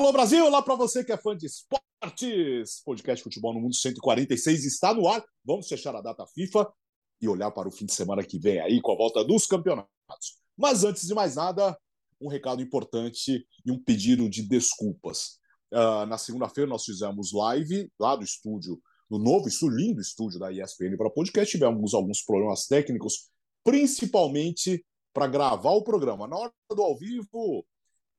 Alô Brasil, olá para você que é fã de esportes. Podcast Futebol no Mundo 146 está no ar. Vamos fechar a data FIFA e olhar para o fim de semana que vem aí com a volta dos campeonatos. Mas antes de mais nada, um recado importante e um pedido de desculpas. Uh, na segunda-feira nós fizemos live lá do estúdio, no novo estúdio, lindo estúdio da ESPN para podcast. Tivemos alguns problemas técnicos, principalmente para gravar o programa. Na hora do ao vivo,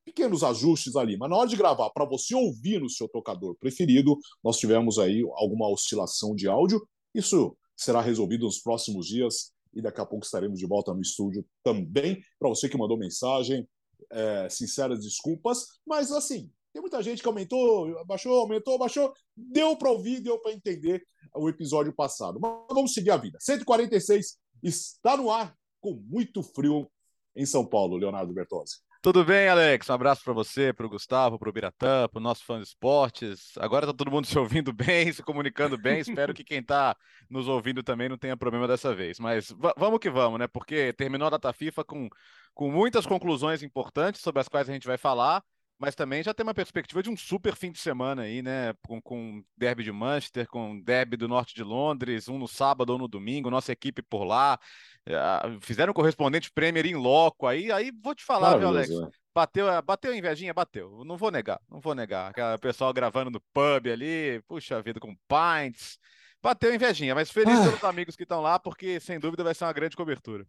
pequenos ajustes ali, mas na hora de gravar, para você ouvir no seu tocador preferido, nós tivemos aí alguma oscilação de áudio. Isso será resolvido nos próximos dias e daqui a pouco estaremos de volta no estúdio também. Para você que mandou mensagem, é, sinceras desculpas, mas assim, tem muita gente que aumentou, baixou, aumentou, baixou. Deu para ouvir, deu para entender o episódio passado. Mas vamos seguir a vida. 146 está no ar com muito frio em São Paulo, Leonardo Bertozzi. Tudo bem, Alex? Um abraço para você, para o Gustavo, para o Biratã, para o nosso fã de esportes. Agora está todo mundo se ouvindo bem, se comunicando bem. Espero que quem está nos ouvindo também não tenha problema dessa vez. Mas vamos que vamos, né? Porque terminou a data FIFA com, com muitas conclusões importantes sobre as quais a gente vai falar mas também já tem uma perspectiva de um super fim de semana aí, né? Com, com derby de Manchester, com derby do norte de Londres, um no sábado ou no domingo, nossa equipe por lá. Uh, fizeram correspondente Premier em loco. Aí, aí vou te falar, viu, Alex? Né? Bateu, bateu a invejinha, bateu. Não vou negar, não vou negar. Aquela pessoal gravando no pub ali, puxa vida, com pints. Bateu a invejinha, mas feliz ah. pelos amigos que estão lá, porque sem dúvida vai ser uma grande cobertura.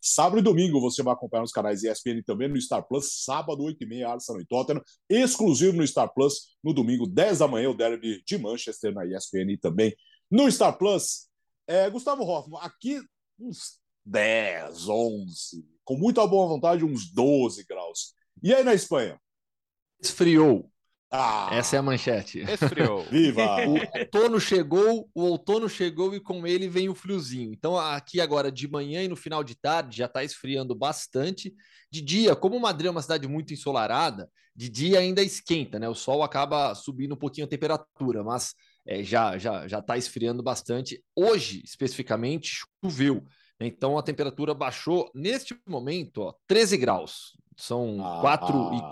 Sábado e domingo você vai acompanhar nos canais ESPN também no Star Plus. Sábado, 8h30, Arsenal e Tottenham. Exclusivo no Star Plus. No domingo, 10 da manhã, o derby de Manchester na ESPN também no Star Plus. É, Gustavo Hoffman, aqui uns 10, 11, com muita boa vontade, uns 12 graus. E aí na Espanha? Esfriou. Ah, Essa é a manchete. Esfriou. Viva! O outono chegou, o outono chegou e com ele vem o friozinho. Então, aqui agora de manhã e no final de tarde já está esfriando bastante. De dia, como Madrid é uma cidade muito ensolarada, de dia ainda esquenta, né? O sol acaba subindo um pouquinho a temperatura, mas é, já já já está esfriando bastante. Hoje, especificamente, choveu. Né? Então a temperatura baixou neste momento, ó, 13 graus. São ah.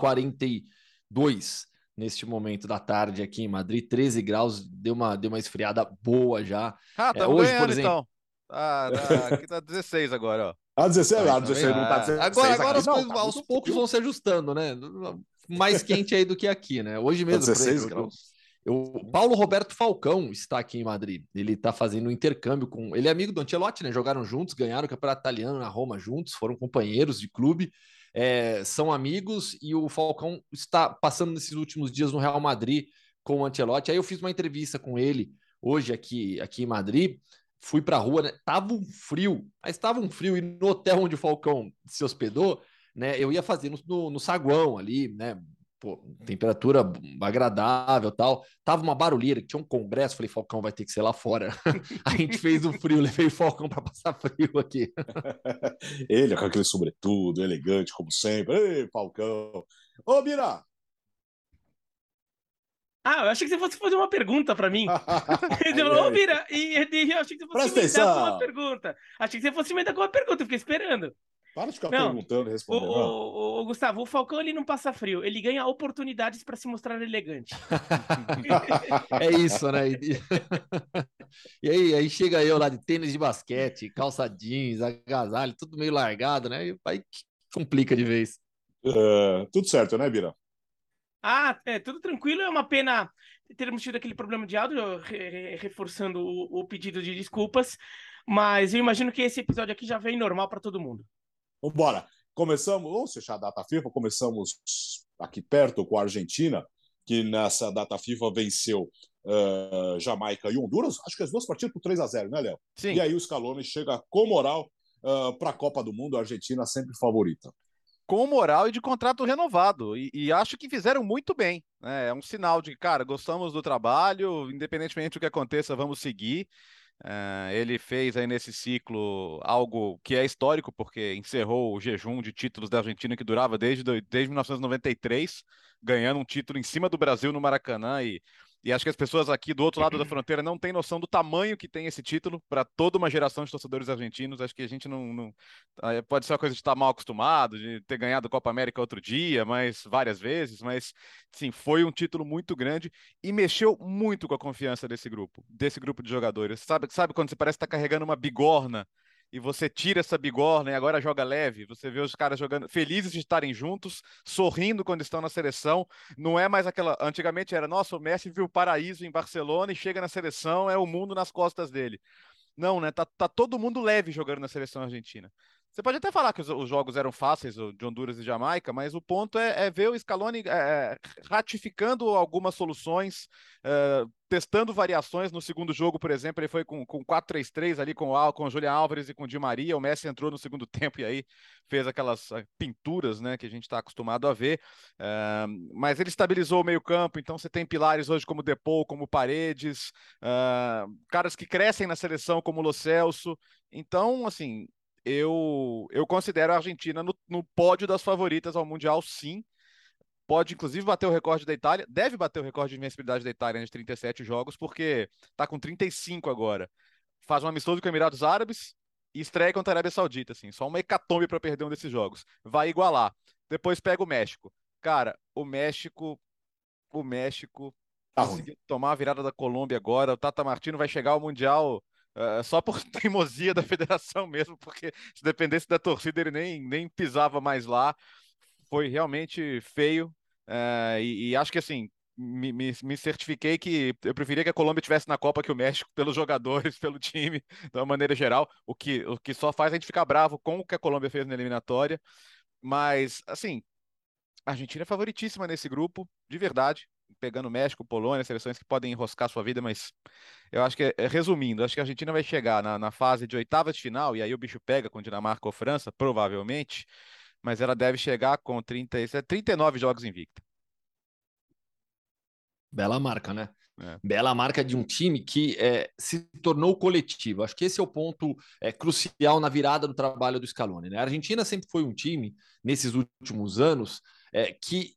4h42 neste momento da tarde aqui em Madrid, 13 graus, deu uma, deu uma esfriada boa já. Ah, tá é, hoje, ganhando, por exemplo. Então. Ah, tá, aqui tá 16 agora, ó. Ah, 16, ah, 16 tá não tá 16. Agora, agora as coisas tá aos poucos vão se ajustando, né? Mais quente aí do que aqui, né? Hoje tá mesmo. Tá 16 graus. O Paulo Roberto Falcão está aqui em Madrid. Ele está fazendo um intercâmbio com. Ele é amigo do Ancelotti, né? Jogaram juntos, ganharam o campeonato italiano na Roma juntos, foram companheiros de clube é, são amigos e o Falcão está passando nesses últimos dias no Real Madrid com o Ancelotti. Aí eu fiz uma entrevista com ele hoje aqui, aqui em Madrid. Fui para a rua, né? tava um frio, mas estava um frio e no hotel onde o Falcão se hospedou, né? Eu ia fazer no, no, no saguão ali, né? Pô, temperatura agradável tal. Tava uma barulheira, que tinha um congresso, falei, Falcão vai ter que ser lá fora. a gente fez o frio, levei o Falcão para passar frio aqui. Ele com aquele sobretudo, elegante, como sempre. Ei, Falcão. Ô, Mira! Ah, eu achei que você fosse fazer uma pergunta para mim. Ele falou, ô, Mira, e, e eu achei que você fosse Presta emendar com uma pergunta. Achei que você fosse emendar com uma pergunta, eu fiquei esperando. Para de ficar não, perguntando, respondendo. O, o, o, Gustavo, o Falcão ele não passa frio, ele ganha oportunidades para se mostrar elegante. é isso, né? E aí, aí chega eu lá de tênis de basquete, calça jeans, agasalho, tudo meio largado, né? E aí complica de vez. Uh, tudo certo, né, Bira? Ah, é, tudo tranquilo. É uma pena termos tido aquele problema de áudio, reforçando o, o pedido de desculpas. Mas eu imagino que esse episódio aqui já vem normal para todo mundo. Vambora. Começamos, vamos fechar a data FIFA, começamos aqui perto com a Argentina, que nessa data FIFA venceu uh, Jamaica e Honduras. Acho que as duas partidas por 3 a 0 né, Léo? Sim. E aí o Scaloni chega com moral uh, para a Copa do Mundo, a Argentina sempre favorita. Com moral e de contrato renovado. E, e acho que fizeram muito bem. Né? É um sinal de, cara, gostamos do trabalho, independentemente do que aconteça, vamos seguir. Uh, ele fez aí nesse ciclo algo que é histórico, porque encerrou o jejum de títulos da Argentina que durava desde, desde 1993, ganhando um título em cima do Brasil no Maracanã e, E acho que as pessoas aqui do outro lado da fronteira não têm noção do tamanho que tem esse título para toda uma geração de torcedores argentinos. Acho que a gente não. não pode ser uma coisa de estar mal acostumado, de ter ganhado a Copa América outro dia, mas várias vezes. Mas, sim, foi um título muito grande e mexeu muito com a confiança desse grupo, desse grupo de jogadores. Sabe, sabe quando você parece estar carregando uma bigorna e você tira essa bigorna e agora joga leve. Você vê os caras jogando felizes de estarem juntos, sorrindo quando estão na seleção. Não é mais aquela. Antigamente era, nossa, o Messi viu o paraíso em Barcelona e chega na seleção, é o mundo nas costas dele. Não, né? Tá, tá todo mundo leve jogando na seleção argentina. Você pode até falar que os, os, jogos eram fáceis, de Honduras e Jamaica, mas o ponto é, é ver o Scaloni é, é, ratificando algumas soluções, é, testando variações. No segundo jogo, por exemplo, ele foi com, com 4-3-3 ali com, o, com o Julian Álvares e com o Di Maria. O Messi entrou no segundo tempo e aí fez aquelas eh, pinturas né, que a gente está acostumado a ver. É, mas ele estabilizou o meio-campo, então você tem pilares hoje como Depou, como Paredes, é, caras que crescem na seleção como o Lo Celso. Então, assim, eu, eu considero a Argentina no, no pódio das favoritas ao Mundial, sim. Pode, inclusive, bater o recorde da Itália. Deve bater o recorde de invencibilidade da Itália de 37 jogos, porque está com 35 agora. Faz um amistoso com Emirados Árabes e estreia contra a Arábia Saudita, assim. Só uma hecatombe para perder um desses jogos. Vai igualar. Depois pega o México. Cara, o México... O México... Tá tomar a virada da Colômbia agora. O Tata Martino vai chegar ao Mundial Uh, só por teimosia da federação mesmo, porque se dependesse da torcida ele nem, nem pisava mais lá. Foi realmente feio. Uh, e, e, acho que assim, me, me, me, certifiquei que eu preferia que a Colômbia tivesse na Copa que o México, pelos jogadores, pelo time, de uma maneira geral, o que, o que só faz a gente ficar bravo com o que a Colômbia fez na eliminatória. Mas, assim, a Argentina é favoritíssima nesse grupo, de verdade pegando México, Polônia, seleções que podem enroscar sua vida, mas eu acho que, é, resumindo, acho que a Argentina vai chegar na, na fase de oitavas de final, e aí o bicho pega com Dinamarca ou França, provavelmente, mas ela deve chegar com 30, 39 é jogos invicta. Bela marca, né? É. Bela marca de um time que é, se tornou coletivo. Acho que esse é o ponto é, crucial na virada do trabalho do Scaloni. Né? A Argentina sempre foi um time, nesses últimos anos, é, que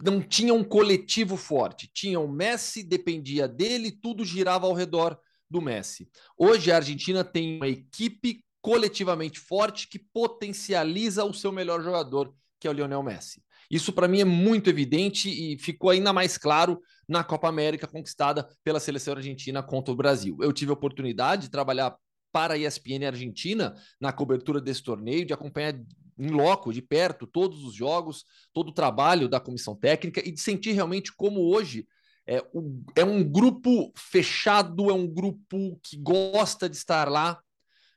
não tinha um coletivo forte. Tinha o Messi, dependia dele, tudo girava ao redor do Messi. Hoje a Argentina tem uma equipe coletivamente forte que potencializa o seu melhor jogador, que é o Lionel Messi. Isso para mim é muito evidente e ficou ainda mais claro na Copa América conquistada pela seleção argentina contra o Brasil. Eu tive a oportunidade de trabalhar para a ESPN Argentina na cobertura desse torneio, de acompanhar em loco, de perto, todos os jogos, todo o trabalho da comissão técnica e de sentir realmente como hoje é, é um grupo fechado, é um grupo que gosta de estar lá.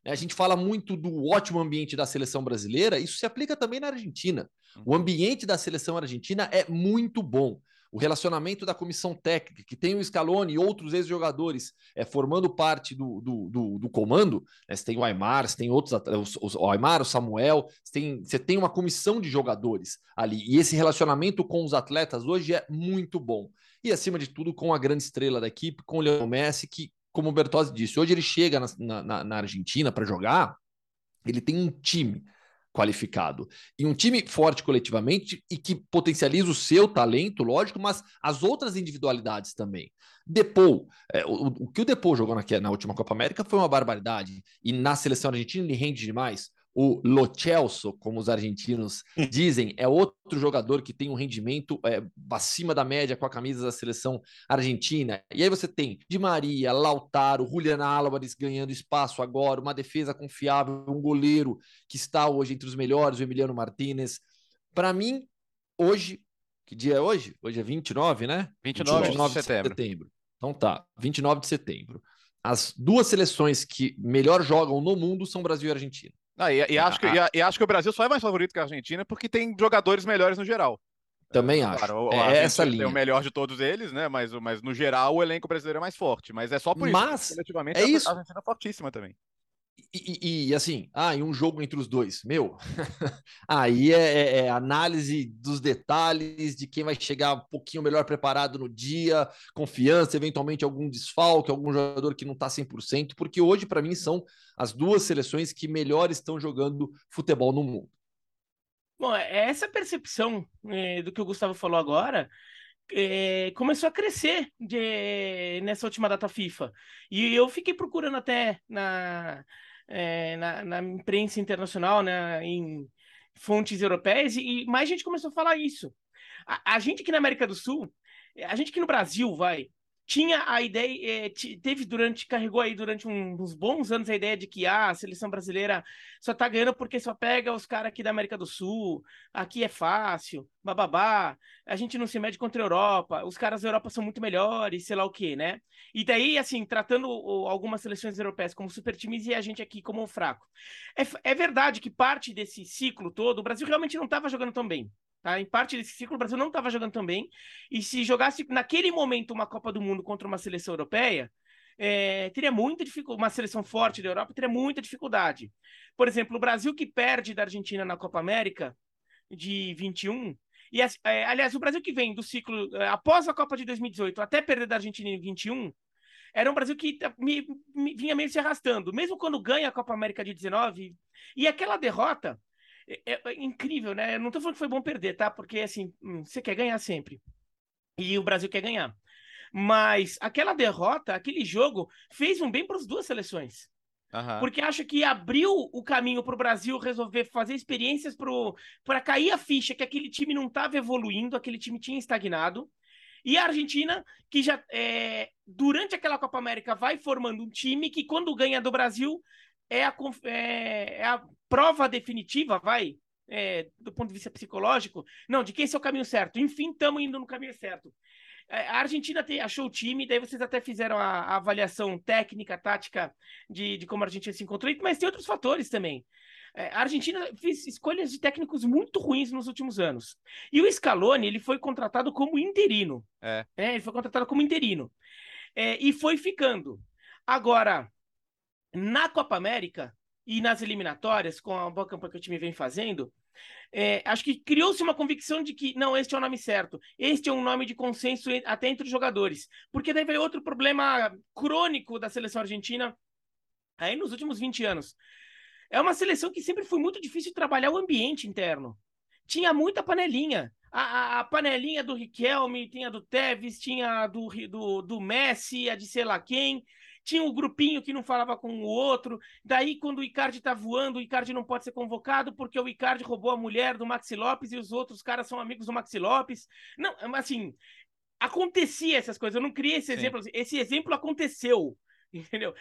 A gente fala muito do ótimo ambiente da seleção brasileira, isso se aplica também na Argentina. O uhum. ambiente da seleção argentina é muito bom o relacionamento da comissão técnica, que tem o Scaloni e outros ex-jogadores é, formando parte do, do, do, do comando, né? você tem o Aymar, você tem outros, os, os, o Aymar, o Samuel, você tem, você tem uma comissão de jogadores ali, e esse relacionamento com os atletas hoje é muito bom. E acima de tudo, com a grande estrela da equipe, com o Lionel Messi, que, como o Bertozzi disse, hoje ele chega na, na, na Argentina para jogar, ele tem um time qualificado. E um time forte coletivamente e que potencializa o seu talento, lógico, mas as outras individualidades também. Depou, é, o, o, que o Depou jogou na, na última Copa América foi uma barbaridade. E na seleção argentina ele rende demais. O Lo Celso, como os argentinos dizem, é outro jogador que tem um rendimento é, acima da média com a camisa da seleção argentina. E aí você tem Di Maria, Lautaro, Julian Álvares ganhando espaço agora, uma defesa confiável, um goleiro que está hoje entre os melhores, o Emiliano Martinez. Para mim, hoje, que dia é hoje? Hoje é 29, né? 29, 29 de, setembro. de setembro. Então tá, 29 de setembro. As duas seleções que melhor jogam no mundo são Brasil e Argentina. Ah, e, e, acho que, e, e, acho que o Brasil só é mais favorito que a Argentina porque tem jogadores melhores no geral. Também acho. Claro, é essa linha. É o melhor de todos eles, né? Mas, mas no geral o elenco brasileiro é mais forte. Mas é só por mas, isso. Coletivamente é isso. a Argentina é fortíssima também. E, e, assim, ah, e um jogo entre os dois, meu, aí é, é, é, análise dos detalhes de quem vai chegar um pouquinho melhor preparado no dia, confiança, eventualmente algum desfalque, algum jogador que não está 100%, porque hoje, para mim, são as duas seleções que melhor estão jogando futebol no mundo. Bom, é essa percepção é, do que o Gustavo falou agora é, começou a crescer de, nessa última data FIFA. E eu fiquei procurando até na, é, na, na, imprensa internacional, né, em fontes europeias, e, mais gente começou a falar isso. A, a, gente aqui na América do Sul, a gente aqui no Brasil, vai, tinha a ideia, é, teve durante, carregou aí durante uns bons anos a ideia de que ah, a seleção brasileira só tá ganhando porque só pega os caras aqui da América do Sul, aqui é fácil, bababá, a gente não se mede contra a Europa, os caras da Europa são muito melhores, sei lá o que, né? E daí, assim, tratando algumas seleções europeias como super times e a gente aqui como fraco. É, é verdade que parte desse ciclo todo, o Brasil realmente não estava jogando tão bem. Tá? Em parte desse ciclo, o Brasil não estava jogando tão bem. E se jogasse naquele momento uma Copa do Mundo contra uma seleção europeia, é, teria muita dificuldade. Uma seleção forte da Europa teria muita dificuldade. Por exemplo, o Brasil que perde da Argentina na Copa América de 21. E, é, aliás, o Brasil que vem do ciclo é, após a Copa de 2018 até perder da Argentina em 21 era um Brasil que me, me, vinha meio se arrastando, mesmo quando ganha a Copa América de 19. E aquela derrota é, é, é, incrível, né? Eu não tô falando que foi bom perder, tá? Porque, assim, hum, você quer ganhar sempre. E o Brasil quer ganhar. Mas aquela derrota, aquele jogo, fez um bem para as duas seleções. Uhum. Porque acho que abriu o caminho para o Brasil resolver fazer experiências para cair a ficha que aquele time não estava evoluindo, aquele time tinha estagnado. E a Argentina, que já é, durante aquela Copa América vai formando um time que, quando ganha do Brasil, é a, é, é a prova definitiva, vai, é, do ponto de vista psicológico, não, de que esse é o caminho certo. Enfim, estamos indo no caminho certo. É, a Argentina te, achou o time, daí vocês até fizeram a, a avaliação técnica, tática de, de, como a Argentina se encontrou, mas tem outros fatores também. É, a Argentina fez escolhas de técnicos muito ruins nos últimos anos. E o Scaloni, ele foi contratado como interino. É. é ele foi contratado como interino. É, e foi ficando. Agora, na Copa América e nas eliminatórias, com a boa campanha que o time vem fazendo, é, acho que criou-se uma convicção de que não, este é o nome certo, este é um nome de consenso até entre os jogadores, porque daí veio outro problema crônico da seleção argentina aí nos últimos 20 anos. É uma seleção que sempre foi muito difícil trabalhar o ambiente interno. Tinha muita panelinha. A, a, a panelinha do Riquelme, tinha do Tevez, tinha do, do, do Messi, a de sei lá quem tinha um grupinho que não falava com o outro. Daí, quando o Icardi tá voando, o Icardi não pode ser convocado porque o Icardi roubou a mulher do Maxi Lopes e os outros caras são amigos do Maxi Lopes. Não, assim, acontecia essas coisas. Eu não criei esse Sim. exemplo. Esse exemplo aconteceu. Entendeu?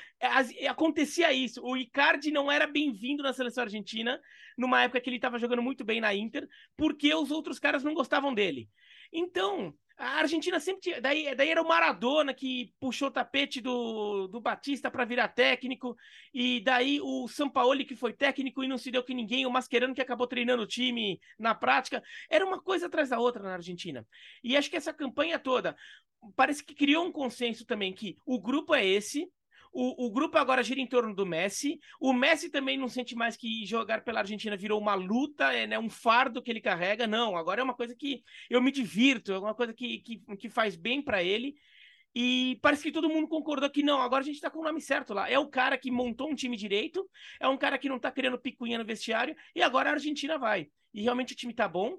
Acontecia isso. O Icardi não era bem-vindo na seleção argentina, numa época que ele estava jogando muito bem na Inter, porque os outros caras não gostavam dele. Então, a Argentina sempre tinha. Daí, daí era o Maradona que puxou o tapete do, do Batista para virar técnico. E daí o Sampaoli que foi técnico e não se deu com ninguém. O Mascherano que acabou treinando o time na prática. Era uma coisa atrás da outra na Argentina. E acho que essa campanha toda parece que criou um consenso também que o grupo é esse, o, o grupo agora gira em torno do Messi. O Messi também não sente mais que jogar pela Argentina virou uma luta, é né, um fardo que ele carrega. Não, agora é uma coisa que eu me divirto, é uma coisa que, que, que faz bem para ele. E parece que todo mundo concordou que não, agora a gente tá com o nome certo lá. É o cara que montou um time direito, é um cara que não tá querendo picuinha no vestiário, e agora a Argentina vai. E realmente o time tá bom.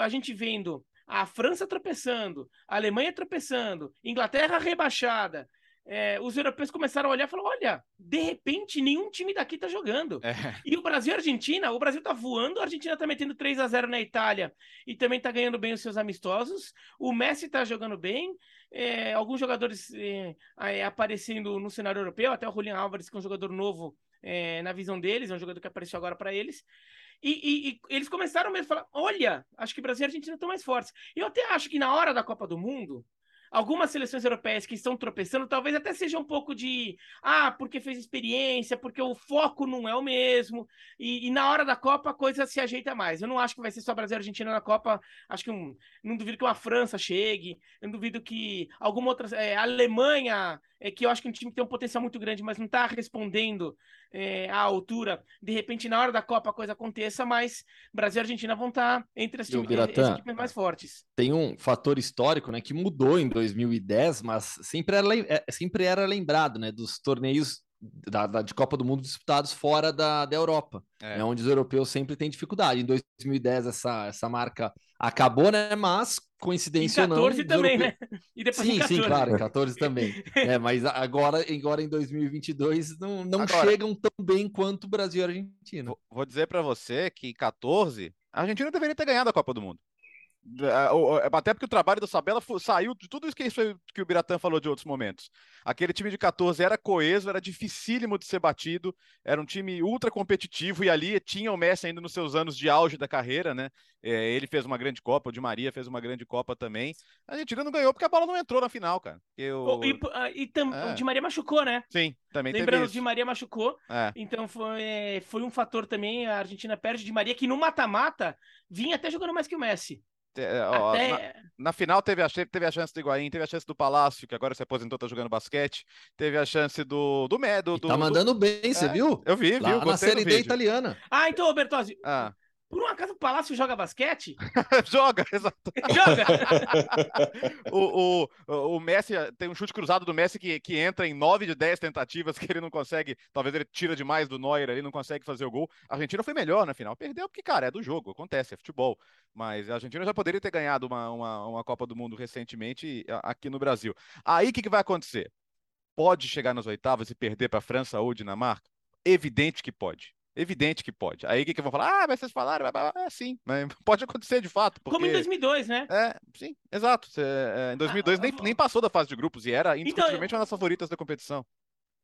A gente vendo a França tropeçando, a Alemanha tropeçando, Inglaterra rebaixada, é, os europeus começaram a olhar e falaram: olha, de repente nenhum time daqui tá jogando. É. E o Brasil e a Argentina, o Brasil tá voando, a Argentina tá metendo 3 a 0 na Itália e também tá ganhando bem os seus amistosos. O Messi tá jogando bem, é, alguns jogadores é, aparecendo no cenário europeu, até o Julian Álvares, que é um jogador novo é, na visão deles, é um jogador que apareceu agora para eles. E, e, e, eles começaram mesmo a falar: olha, acho que Brasil e Argentina estão mais fortes. Eu até acho que na hora da Copa do Mundo, algumas seleções europeias que estão tropeçando, talvez até seja um pouco de ah, porque fez experiência, porque o foco não é o mesmo, e, e, na hora da Copa a coisa se ajeita mais. Eu não acho que vai ser só Brasil e Argentina na Copa, acho que um, não duvido que uma França chegue, não duvido que alguma outra. É, Alemanha, é, que eu acho que é um time que tem um potencial muito grande, mas não está respondendo é, à altura. De repente, na hora da Copa a coisa aconteça, mas Brasil e Argentina vão estar tá entre as, time, as equipes mais fortes. Tem um fator histórico né, que mudou em 2010, mas sempre era, é, sempre era lembrado né, dos torneios da, da, de Copa do Mundo disputados fora da, da Europa, é. é. onde os europeus sempre têm dificuldade. Em 2010 essa, essa marca acabou, né? Mas coincidência ou não. 14 também, europeus... né? E depois sim, 14. sim, claro, 14 também. é, mas agora, agora em 2022 não, não agora, chegam tão bem quanto o Brasil e a Argentina. Vou, dizer para você que 14 a Argentina deveria ter ganhado a Copa do Mundo. Até porque o trabalho do Sabella saiu de tudo isso que, isso que o Biratã falou de outros momentos. Aquele time de 14 era coeso, era dificílimo de ser batido, era um time ultra competitivo e ali tinha o Messi ainda nos seus anos de auge da carreira, né? É, ele fez uma grande Copa, o Di Maria fez uma grande Copa também. A Argentina não ganhou porque a bola não entrou na final, cara. Eu... E, ah, e tam... é. o Di Maria machucou, né? Sim, também Lembrando, o Di Maria machucou, é. então foi, foi um fator também. A Argentina perde o Di Maria, que no mata-mata vinha até jogando mais que o Messi. É, ó, Até... na, na, final teve a, teve a chance do Higuaín, teve a chance do Palácio, que agora se aposentou, tá jogando basquete. Teve a chance do do Medo. Tá mandando do... bem, você é, viu? Eu vi, Lá viu? Na série D italiana. Ah, então, Bertozzi. Ah. Por um acaso o Palácio joga basquete? joga, exato. joga! o, o, o Messi, tem um chute cruzado do Messi que, que entra em 9 de 10 tentativas que ele não consegue, talvez ele tira demais do Neuer ali, não consegue fazer o gol. A Argentina foi melhor na final. Perdeu porque, cara, é do jogo, acontece, é futebol. Mas a Argentina já poderia ter ganhado uma, uma, uma Copa do Mundo recentemente aqui no Brasil. Aí o que, que vai acontecer? Pode chegar nas oitavas e perder para a França ou Dinamarca? Evidente que pode. Evidente que pode. Aí o que, que vão falar? Ah, mas vocês falaram, é sim, mas pode acontecer de fato. Porque... Como em 2002, né? É, sim, exato. É, em 2002 ah, nem, nem passou da fase de grupos e era então, indiscutivelmente então, uma das favoritas da competição.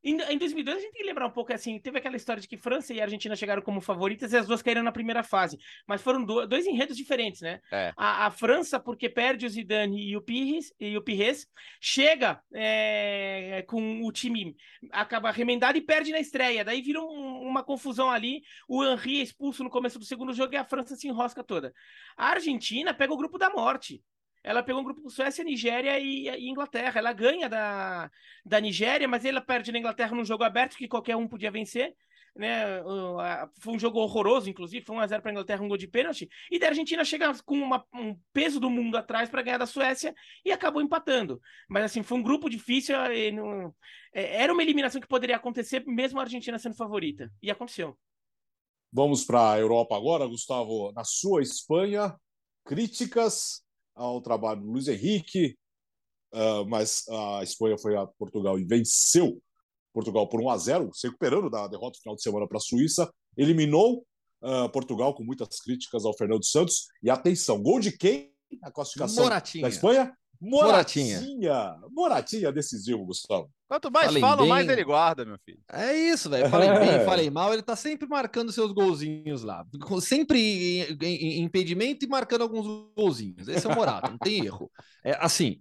Em, em 2002, a gente tem que lembrar um pouco assim: teve aquela história de que França e Argentina chegaram como favoritas e as duas caíram na primeira fase. Mas foram do, dois enredos diferentes, né? É. A, a, França, porque perde o Zidane e o Pires, e o Pires chega é, com o time acaba remendado e perde na estreia. Daí vira um, uma confusão ali. O Henry é expulso no começo do segundo jogo e a França se enrosca toda. A Argentina pega o grupo da morte ela pegou um grupo com Suécia, Nigéria e, e, Inglaterra. Ela ganha da, da Nigéria, mas ela perde na Inglaterra num jogo aberto que qualquer um podia vencer. Né? Foi um jogo horroroso, inclusive. Foi 1x0 para a Inglaterra, um gol de pênalti. E da Argentina chega com uma, um peso do mundo atrás para ganhar da Suécia e acabou empatando. Mas assim, foi um grupo difícil. Não... É, era uma eliminação que poderia acontecer, mesmo a Argentina sendo favorita. E aconteceu. Vamos para a Europa agora, Gustavo. Na sua Espanha, críticas ao trabalho do Luiz Henrique, uh, mas a Espanha foi a Portugal e venceu Portugal por 1 a 0, se recuperando da derrota final de semana para a Suíça, eliminou uh, Portugal com muitas críticas ao Fernando Santos. E atenção, gol de quem? A classificação Moratinha. da Espanha? Moratinha. Moratinha, Moratinha decisivo, Gustavo. Quanto mais falem falam, bem... mais ele guarda, meu filho. É isso, velho. Falei é. bem, falei mal, ele tá sempre marcando seus golzinhos lá. Sempre em, em, em impedimento e marcando alguns golzinhos. Esse é o Morata, não tem erro. É, assim,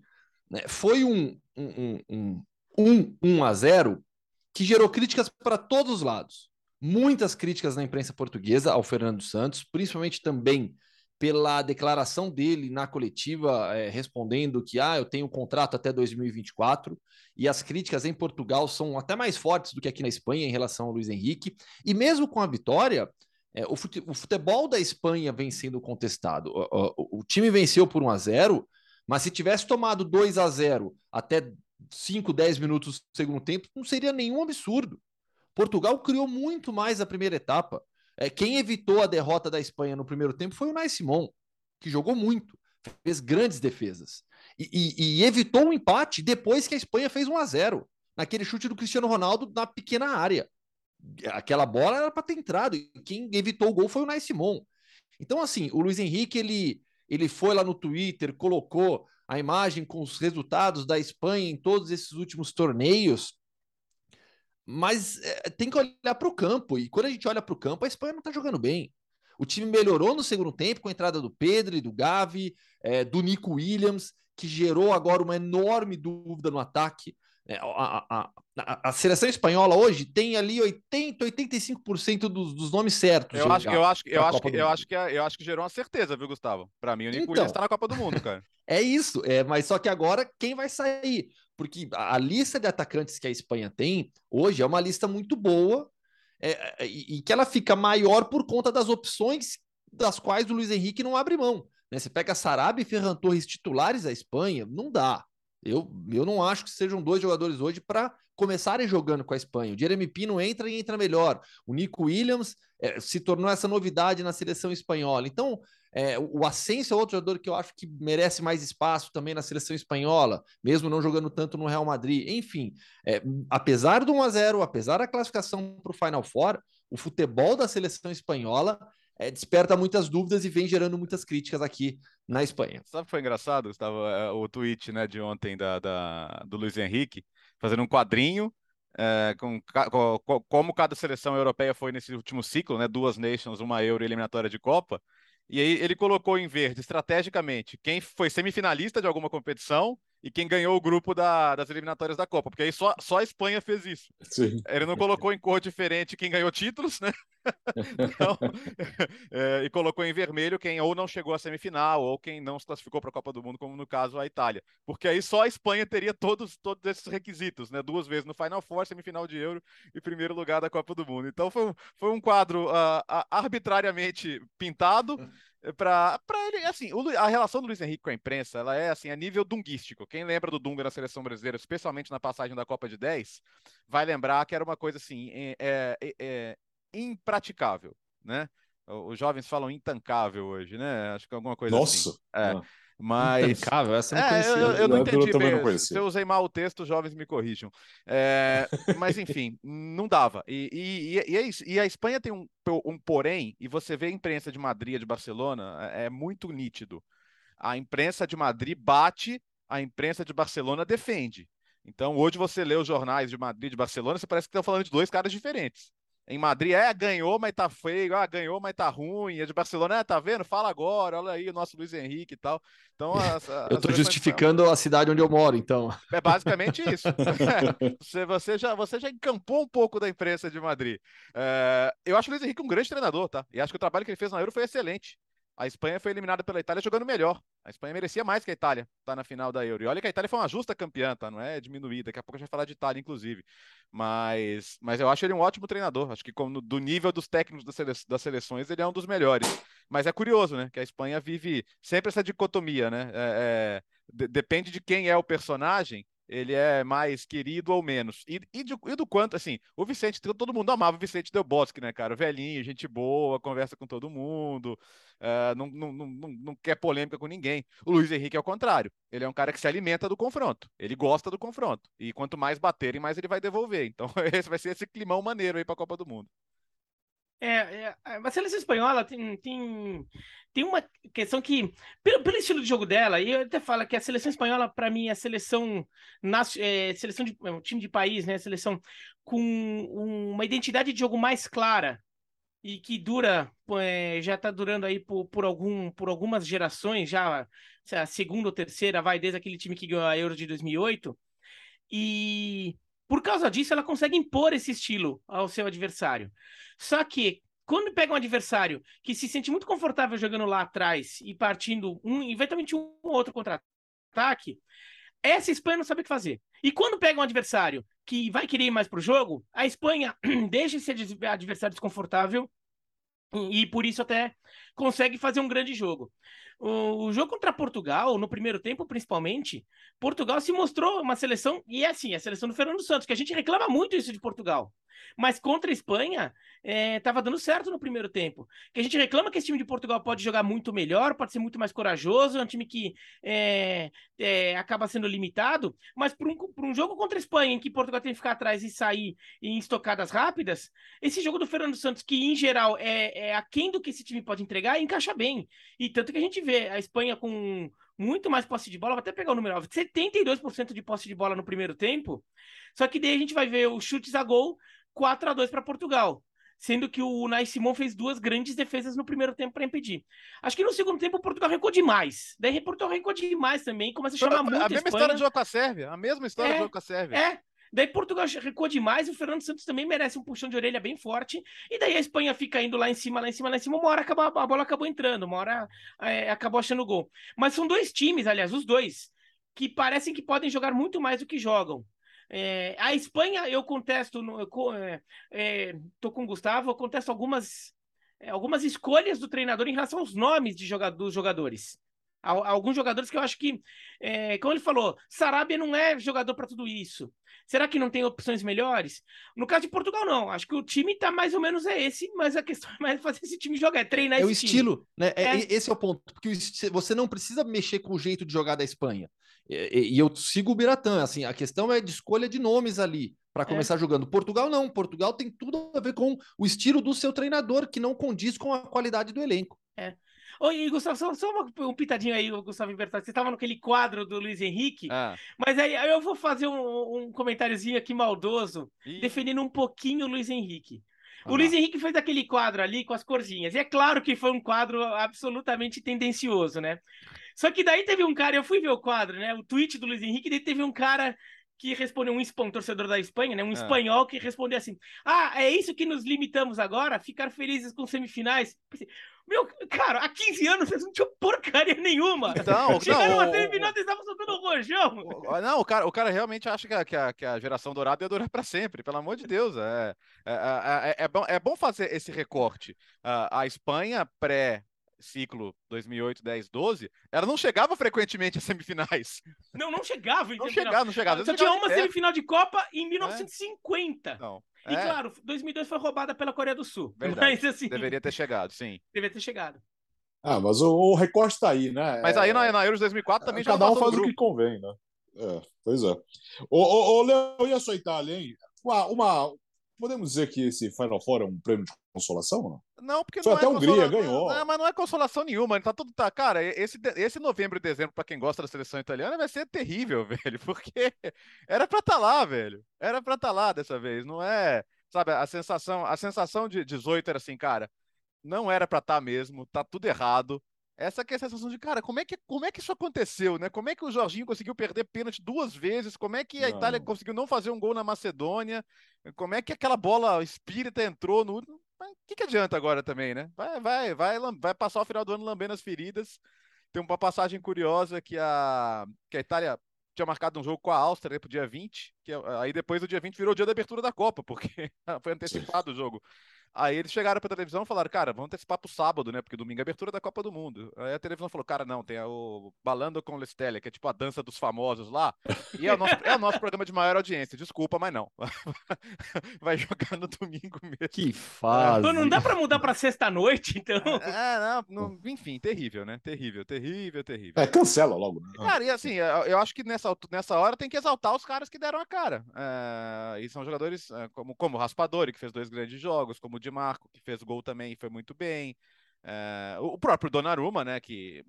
né, foi um, um, um, um, um a 0 que gerou críticas para todos os lados. Muitas críticas na imprensa portuguesa ao Fernando Santos, principalmente também pela declaração dele na coletiva, é, respondendo que ah, eu tenho um contrato até 2024, e as críticas em Portugal são até mais fortes do que aqui na Espanha em relação ao Luiz Henrique. E mesmo com a vitória, é, o, fute o, futebol da Espanha vem sendo contestado. O, o, o, time venceu por 1 a 0 mas se tivesse tomado 2 a 0 até 5, 10 minutos do segundo tempo, não seria nenhum absurdo. Portugal criou muito mais a primeira etapa. É, quem evitou a derrota da Espanha no primeiro tempo foi o Nai Simon, que jogou muito, fez grandes defesas. E, e, e, evitou um empate depois que a Espanha fez 1 a 0 naquele chute do Cristiano Ronaldo na pequena área. Aquela bola era para ter entrado, e quem evitou o gol foi o Nai Simon. Então, assim, o Luiz Henrique ele, ele foi lá no Twitter, colocou a imagem com os resultados da Espanha em todos esses últimos torneios mas é, tem que olhar para o campo. E quando a gente olha para o campo, a Espanha não está jogando bem. O time melhorou no segundo tempo com a entrada do Pedro e do Gavi, é, do Nico Williams, que gerou agora uma enorme dúvida no ataque. É, a, a, a, a, seleção espanhola hoje tem ali 80, 85% dos, dos nomes certos. Eu acho, eu acho, eu acho, que, eu acho que eu acho que gerou uma certeza, viu, Gustavo? Para mim, o Nico então, Williams está na Copa do Mundo, cara. É isso, é, mas só que agora quem vai sair? Porque a, lista de atacantes que a Espanha tem hoje é uma lista muito boa é, é, e, e, que ela fica maior por conta das opções das quais o Luiz Henrique não abre mão. Né? Você pega Sarabia e Ferran Torres titulares da Espanha, não dá. Eu, eu não acho que sejam dois jogadores hoje para começarem jogando com a Espanha. O Jeremy Pino entra e entra melhor. O Nico Williams é, se tornou essa novidade na seleção espanhola. Então, é, o Asensio é outro jogador que eu acho que merece mais espaço também na seleção espanhola, mesmo não jogando tanto no Real Madrid. Enfim, é, apesar do 1 a 0 apesar da classificação para o Final Four, o futebol da seleção espanhola é, desperta muitas dúvidas e vem gerando muitas críticas aqui na Espanha. Sabe o que foi engraçado, Gustavo? É, o tweet né, de ontem da, da do Luiz Henrique, fazendo um quadrinho é, com, com, como cada seleção europeia foi nesse último ciclo, né? Duas Nations, uma Euro e eliminatória de Copa. E aí ele colocou em verde, estrategicamente, quem foi semifinalista de alguma competição e quem ganhou o grupo da, das eliminatórias da Copa, porque aí só, só a Espanha fez isso. Sim. Ele não colocou em cor diferente quem ganhou títulos, né? então, é, e colocou em vermelho quem ou não chegou à semifinal ou quem não se classificou para a Copa do Mundo, como no caso a Itália. Porque aí só a Espanha teria todos, todos esses requisitos, né? Duas vezes no Final Four, semifinal de Euro e primeiro lugar da Copa do Mundo. Então foi, foi um quadro uh, arbitrariamente pintado para ele, assim, a relação do Luiz Henrique com a imprensa, ela é assim, a nível dunguístico. Quem lembra do Dunga na seleção brasileira, especialmente na passagem da Copa de 10, vai lembrar que era uma coisa assim, é, é, é, é impraticável, né? Os jovens falam intancável hoje, né? Acho que é alguma coisa Nossa. assim. É. Ah. Mas. Intancável, essa não é, eu, eu, não entendi. Eu não Se eu usei mal o texto, jovens me corrijam. É, mas, enfim, não dava. E, e, e, é isso. e a Espanha tem um, um porém, e você vê a imprensa de Madrid, de Barcelona, é, é muito nítido. A imprensa de Madrid bate, a imprensa de Barcelona defende. Então, hoje você lê os jornais de Madrid, de Barcelona, você parece que estão falando de dois caras diferentes em Madrid, é, ganhou, mas tá feio, ah, ganhou, mas tá ruim. A de Barcelona, é, tá vendo? Fala agora, olha aí o nosso Luiz Henrique e tal. Então, as, as eu tô justificando a cidade onde eu moro, então. É basicamente isso. você, você, já, você já encampou um pouco da imprensa de Madrid. É, eu acho o Luiz Henrique um grande treinador, tá? E acho que o trabalho que ele fez na Euro foi excelente. A Espanha foi eliminada pela Itália jogando melhor. A Espanha merecia mais que a Itália estar tá na final da Euro. E olha que a Itália foi uma justa campeã, tá? Não é diminuída. Daqui a pouco a gente vai falar de Itália, inclusive. Mas, mas eu acho ele um ótimo treinador. Acho que como, do nível dos técnicos das, sele das seleções, ele é um dos melhores. Mas é curioso, né? Que a Espanha vive sempre essa dicotomia, né? É, é, depende de quem é o personagem ele é mais querido ou menos. E, e, de, e, do quanto, assim, o Vicente, todo mundo amava o Vicente Del Bosque, né, cara? Velhinho, gente boa, conversa com todo mundo, uh, não, não, não, não, quer polêmica com ninguém. O Luiz Henrique é o contrário. Ele é um cara que se alimenta do confronto. Ele gosta do confronto. E quanto mais baterem, mais ele vai devolver. Então, esse vai ser esse climão maneiro aí para a Copa do Mundo. É, é, a seleção espanhola tem, tem, tem uma questão que, pelo, pelo estilo de jogo dela, e eu até falo que a seleção espanhola, para mim, é a seleção, é, seleção de é um time de país, né? Seleção com uma identidade de jogo mais clara e que dura, é, já está durando aí por, por, algum, por algumas gerações, já a segunda ou terceira, vai desde aquele time que ganhou a Euro de 2008. E por causa disso, ela consegue impor esse estilo ao seu adversário. Só que quando pega um adversário que se sente muito confortável jogando lá atrás e partindo um, eventualmente um ou outro contra-ataque, essa Espanha não sabe o que fazer. E quando pega um adversário que vai querer ir mais para o jogo, a Espanha deixa esse adversário desconfortável e por isso até consegue fazer um grande jogo. O, jogo contra Portugal, no primeiro tempo principalmente, Portugal se mostrou uma seleção, e é assim, a seleção do Fernando Santos, que a gente reclama muito isso de Portugal. Mas contra a Espanha, estava é, dando certo no primeiro tempo. Que a gente reclama que esse time de Portugal pode jogar muito melhor, pode ser muito mais corajoso, é um time que é, é, acaba sendo limitado, mas para um, um jogo contra a Espanha, em que Portugal tem que ficar atrás e sair em estocadas rápidas, esse jogo do Fernando Santos, que em geral é, é aquém do que esse time pode entregar, encaixa bem. E tanto que a gente vê a Espanha com muito mais posse de bola, vou até pegar o número, 72% de posse de bola no primeiro tempo, só que daí a gente vai ver os chutes a gol 4 a 2 para Portugal. Sendo que o Nai Simon fez duas grandes defesas no primeiro tempo para impedir. Acho que no segundo tempo o Portugal recuou demais. Daí Portugal recuou demais também, começa a chamar a, muito a mesma história de jogo com a Sérvia. A mesma história é, de jogo com a Sérvia. É, Daí Portugal recuou demais e o Fernando Santos também merece um puxão de orelha bem forte. E daí a Espanha fica indo lá em cima, lá em cima, lá em cima. Uma hora acaba, a bola acabou entrando, uma hora é, acabou achando gol. Mas são dois times, aliás, os dois, que parecem que podem jogar muito mais do que jogam. É, a Espanha, eu contesto, estou é, é, com o Gustavo, eu contesto algumas, é, algumas escolhas do treinador em relação aos nomes de dos jogadores. Alguns jogadores que eu acho que, é, como ele falou, Sarabia não é jogador para tudo isso. Será que não tem opções melhores? No caso de Portugal, não. Acho que o time tá mais ou menos é esse, mas a questão é mais fazer esse time jogar, é treinar é esse o estilo, time. né? É, é. Esse é o ponto. Porque você não precisa mexer com o jeito de jogar da Espanha. E, e eu sigo o Biratã, assim, a questão é de escolha de nomes ali para é. começar é. jogando. Portugal não. Portugal tem tudo a ver com o estilo do seu treinador, que não condiz com a qualidade do elenco. É. Oi, Gustavo, só, só um pitadinho aí, Gustavo Bertazzi. Você estava naquele quadro do Luiz Henrique, ah. mas aí, aí, eu vou fazer um, um comentáriozinho aqui maldoso, Ih. defendendo um pouquinho o Luiz Henrique. Ah, o Luiz Henrique fez aquele quadro ali com as corzinhas. E é claro que foi um quadro absolutamente tendencioso, né? Só que daí teve um cara, eu fui ver o quadro, né? O tweet do Luiz Henrique, daí teve um cara que respondeu, um, um torcedor da Espanha, né? Um ah. espanhol que respondeu assim: Ah, é isso que nos limitamos agora? Ficar felizes com semifinais? Meu, cara, há 15 anos vocês não tinham porcaria nenhuma. Então, Chegaram não, semifinal, vocês estavam soltando rojão. Não, o cara, o cara realmente acha que a, que a, que a geração dourada ia durar para sempre, pelo amor de Deus. É, é, é, é, é, bom, é bom fazer esse recorte. a Espanha pré ciclo 2008, 10, 12, ela não chegava frequentemente às semifinais. Não, não chegava. Não chegava, não chegava. Só tinha uma semifinal de Copa em 1950. É. Não. E é. claro, 2002 foi roubada pela Coreia do Sul. Verdade. Mas assim. Deveria ter chegado, sim. Deveria ter chegado. Ah, mas o, o recorte tá aí, né? Mas aí na, na Euro 2004 também Cada já um faz o que convém, né? É, pois é. Ô, ô, ô Léo, e a sua Itália, hein? Uma, uma, podemos dizer que esse Final Four é um prêmio de consolação? Não, não porque Foi não até é a Hungria, ganhou. Não, mas não é consolação nenhuma. Tá tudo tá, cara, esse esse novembro e dezembro para quem gosta da seleção italiana vai ser terrível, velho, porque era para estar tá lá, velho. Era para estar tá lá dessa vez, não é? Sabe, a sensação, a sensação de 18 era assim, cara, não era para estar tá mesmo, tá tudo errado. Essa que é a sensação de, cara, como é, que, como é que isso aconteceu, né? Como é que o Jorginho conseguiu perder pênalti duas vezes? Como é que a não. Itália conseguiu não fazer um gol na Macedônia? Como é que aquela bola espírita entrou no. O que, que adianta agora também, né? Vai, vai, vai, vai passar o final do ano lambendo as feridas. Tem uma passagem curiosa que a, que a Itália tinha marcado um jogo com a Áustria para o dia 20, que aí depois do dia 20 virou o dia da abertura da Copa, porque foi antecipado o jogo. Aí eles chegaram pra televisão e falaram, cara, vamos antecipar pro sábado, né? Porque domingo é abertura da Copa do Mundo. Aí a televisão falou, cara, não, tem o Balando com Lestelia, que é tipo a dança dos famosos lá. E é o nosso, é o nosso programa de maior audiência. Desculpa, mas não. Vai jogar no domingo mesmo. Que fase. Não dá pra mudar pra sexta-noite, então. É, não, não, enfim, terrível, né? Terrível, terrível, terrível. É, cancela logo. Né? Cara, e assim, eu acho que nessa, nessa hora tem que exaltar os caras que deram a cara. É, e são jogadores é, como, como o Raspadori, que fez dois grandes jogos, como de Marco, que fez gol também e foi muito bem. É, o próprio Donnarumma, né, que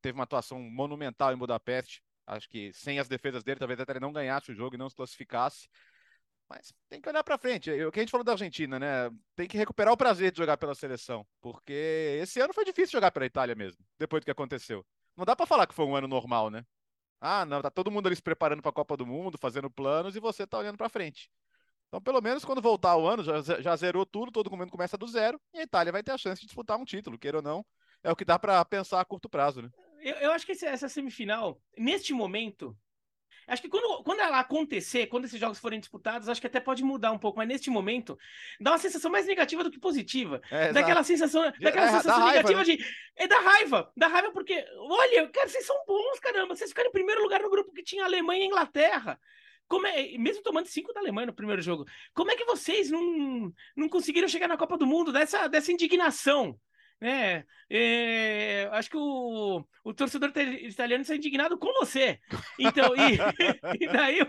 teve uma atuação monumental em Budapeste. Acho que sem as defesas dele, talvez até ele não ganhasse o jogo e não se classificasse. Mas tem que olhar para frente. O que a gente falou da Argentina, né? Tem que recuperar o prazer de jogar pela seleção, porque esse ano foi difícil jogar pela Itália mesmo, depois do que aconteceu. Não dá para falar que foi um ano normal, né? Ah, não, tá todo mundo ali se preparando para a Copa do Mundo, fazendo planos e você tá olhando para frente. Então, pelo menos quando voltar o ano, já, já zerou tudo, todo mundo começa do zero e a Itália vai ter a chance de disputar um título, queira ou não. É o que dá para pensar a curto prazo, né? Eu, eu acho que essa semifinal, neste momento, Acho que quando, quando ela acontecer, quando esses jogos forem disputados, acho que até pode mudar um pouco, mas neste momento dá uma sensação mais negativa do que positiva. É, daquela sensação, daquela é, sensação negativa né? de. É da raiva. Da raiva, porque, olha, cara, vocês são bons, caramba. Vocês ficaram em primeiro lugar no grupo que tinha Alemanha e Inglaterra. Como é, mesmo tomando cinco da Alemanha no primeiro jogo, como é que vocês não, não conseguiram chegar na Copa do Mundo dessa, dessa indignação? né? É, acho que o, o torcedor italiano está indignado com você. Então, e, e daí o,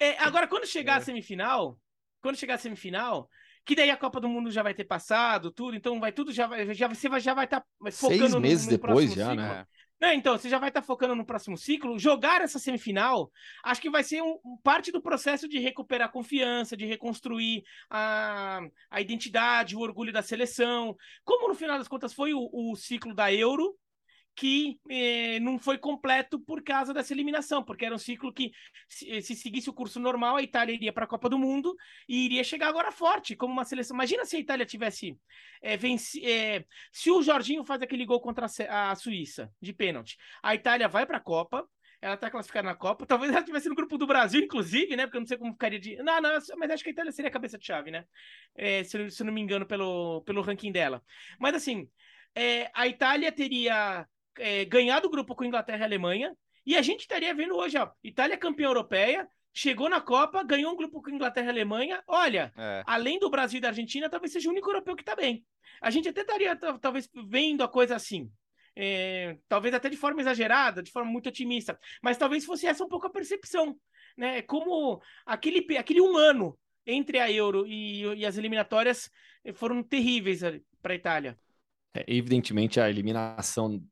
é, agora quando chegar a é. semifinal, quando chegar a semifinal, que daí a Copa do Mundo já vai ter passado, tudo, então vai tudo já vai já você vai, já vai estar tá focando Seis meses no, no depois já, ciclo. né? Não, então, você já vai estar tá focando no próximo ciclo. Jogar essa semifinal, acho que vai ser um, parte do processo de recuperar a confiança, de reconstruir a, a identidade, o orgulho da seleção. Como no final das contas foi o, o ciclo da Euro, que eh, não foi completo por causa dessa eliminação, porque era um ciclo que, se, se seguisse o curso normal, a Itália iria para a Copa do Mundo e iria chegar agora forte, como uma seleção. Imagina se a Itália tivesse eh, eh, se o Jorginho faz aquele gol contra a, a Suíça, de pênalti, a Itália vai para a Copa, ela tá classificada na Copa. Talvez ela estivesse no grupo do Brasil, inclusive, né? Porque eu não sei como ficaria de. Não, não, mas acho que a Itália seria a cabeça de chave, né? Se, se não me engano, pelo, pelo ranking dela. Mas assim, é, a Itália teria é, ganhado o grupo com Inglaterra e Alemanha, e a gente estaria vendo hoje, ó, Itália campeã europeia, chegou na Copa, ganhou um grupo com Inglaterra e Alemanha. Olha, é. além do Brasil e da Argentina, talvez seja o único europeu que está bem. A gente até estaria, talvez, vendo a coisa assim. É, talvez até de forma exagerada, de forma muito otimista, mas talvez fosse essa um pouco a percepção, né? Como aquele, aquele um ano entre a Euro e, e as eliminatórias foram terríveis para a Itália. É, evidentemente, a eliminação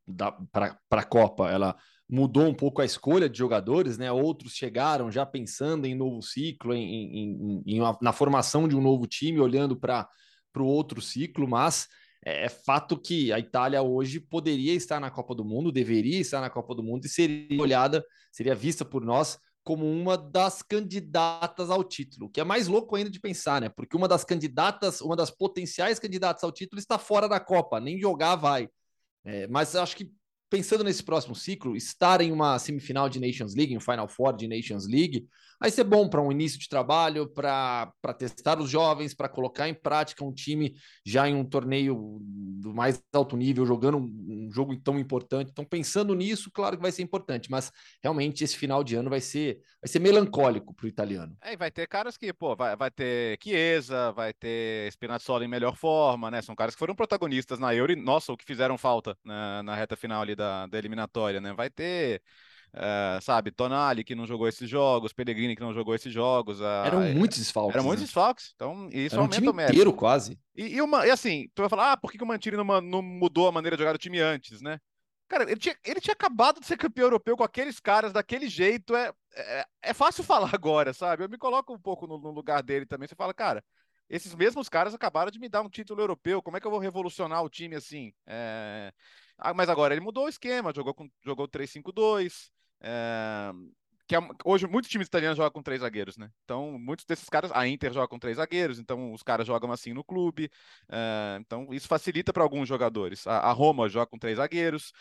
para a Copa, ela mudou um pouco a escolha de jogadores, né? Outros chegaram já pensando em novo ciclo, em, em, em uma, na formação de um novo time, olhando para o outro ciclo, mas é, é, fato que a Itália hoje poderia estar na Copa do Mundo, deveria estar na Copa do Mundo e seria olhada, seria vista por nós como uma das candidatas ao título, que é mais louco ainda de pensar, né? Porque uma das candidatas, uma das potenciais candidatas ao título está fora da Copa, nem jogar vai. É, mas acho que pensando nesse próximo ciclo, estar em uma semifinal de Nations League, em um Final Four de Nations League, vai ser bom para um início de trabalho, para testar os jovens, para colocar em prática um time já em um torneio do mais alto nível, jogando um, um, jogo tão importante. Então, pensando nisso, claro que vai ser importante, mas realmente esse final de ano vai ser, vai ser melancólico para o italiano. É, e vai ter caras que, pô, vai, vai ter Chiesa, vai ter Spinazzola em melhor forma, né? São caras que foram protagonistas na Euro e, nossa, o que fizeram falta na, na reta final ali da, da eliminatória, né? Vai ter Uh, sabe, Tonali que não jogou esses jogos, Pellegrini que não jogou esses jogos. Uh, eram muitos desfalques. Eram muitos né? desfalques. Então, isso Era um aumenta time o mérito. inteiro, quase. E, e, uma, e assim, tu vai falar, ah, por que, que o Mantini não, não, mudou a maneira de jogar o time antes, né? Cara, ele tinha, ele tinha acabado de ser campeão europeu com aqueles caras daquele jeito. É, é, é fácil falar agora, sabe? Eu me coloco um pouco no, no lugar dele também. Você fala, cara, esses mesmos caras acabaram de me dar um título europeu. Como é que eu vou revolucionar o time assim? É... Ah, mas agora ele mudou o esquema, jogou com jogou 3-5-2. É, que é, hoje muitos times italianos jogam com três zagueiros, né? Então, muitos desses caras, a Inter joga com três zagueiros, então os caras jogam assim no clube. É, então, isso facilita para alguns jogadores. A, a, Roma joga com três zagueiros.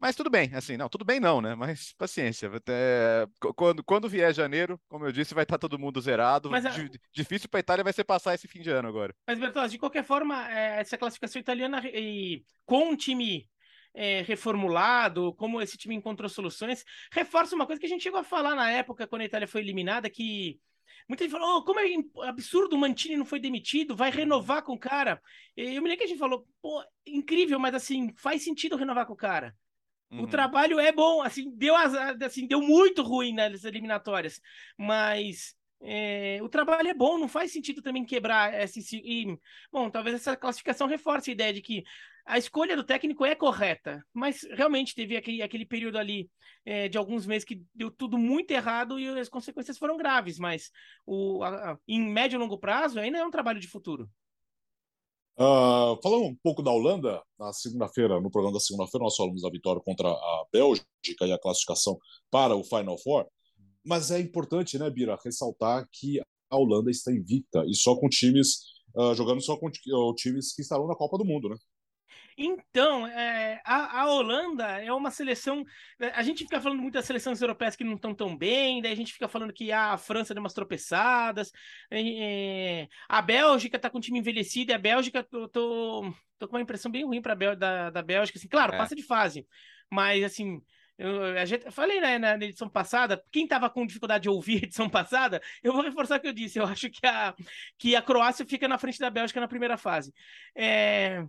Mas tudo bem, assim, não, tudo bem não, né? Mas paciência. Até, quando, quando vier janeiro, como eu disse, vai estar tá todo mundo zerado. Mas, difícil para a Itália vai ser passar esse fim de ano agora. Mas, Bertozzi, de qualquer forma, é, essa classificação italiana e com um time é, reformulado, como esse time encontrou soluções, reforça uma coisa que a gente chegou a falar na época, quando a Itália foi eliminada, que muita gente falou, oh, como é absurdo o Mantini não foi demitido, vai renovar com o cara. Eu me lembro que a gente falou, pô, incrível, mas assim, faz sentido renovar com o cara. Uhum. O trabalho é bom, assim, deu assim, deu muito ruim nas eliminatórias, mas é, o trabalho é bom, não faz sentido também quebrar esse. E, bom, talvez essa classificação reforce a ideia de que a escolha do técnico é correta, mas realmente teve aquele, aquele período ali é, de alguns meses que deu tudo muito errado e as consequências foram graves, mas o, a, a, em médio e longo prazo ainda é um trabalho de futuro. Uh, falando um pouco da Holanda, na segunda-feira, no programa da segunda-feira, nós falamos da vitória contra a Bélgica e a classificação para o Final Four, mas é importante, né, Bira, ressaltar que a Holanda está invicta e só com times, uh, jogando só com times que estarão na Copa do Mundo, né? Então, é, a, a, Holanda é uma seleção. Né, a gente fica falando muito das seleções europeias que não estão tão bem, daí a gente fica falando que ah, a França deu umas tropeçadas, é, a Bélgica está com o time envelhecido, e a Bélgica, tô, tô, tô com uma impressão bem ruim para da, da Bélgica. Assim, claro, é. passa de fase, mas assim. Eu, a gente, eu falei né, na edição passada, quem estava com dificuldade de ouvir a edição passada, eu vou reforçar o que eu disse. Eu acho que a, que a Croácia fica na frente da Bélgica na primeira fase. É,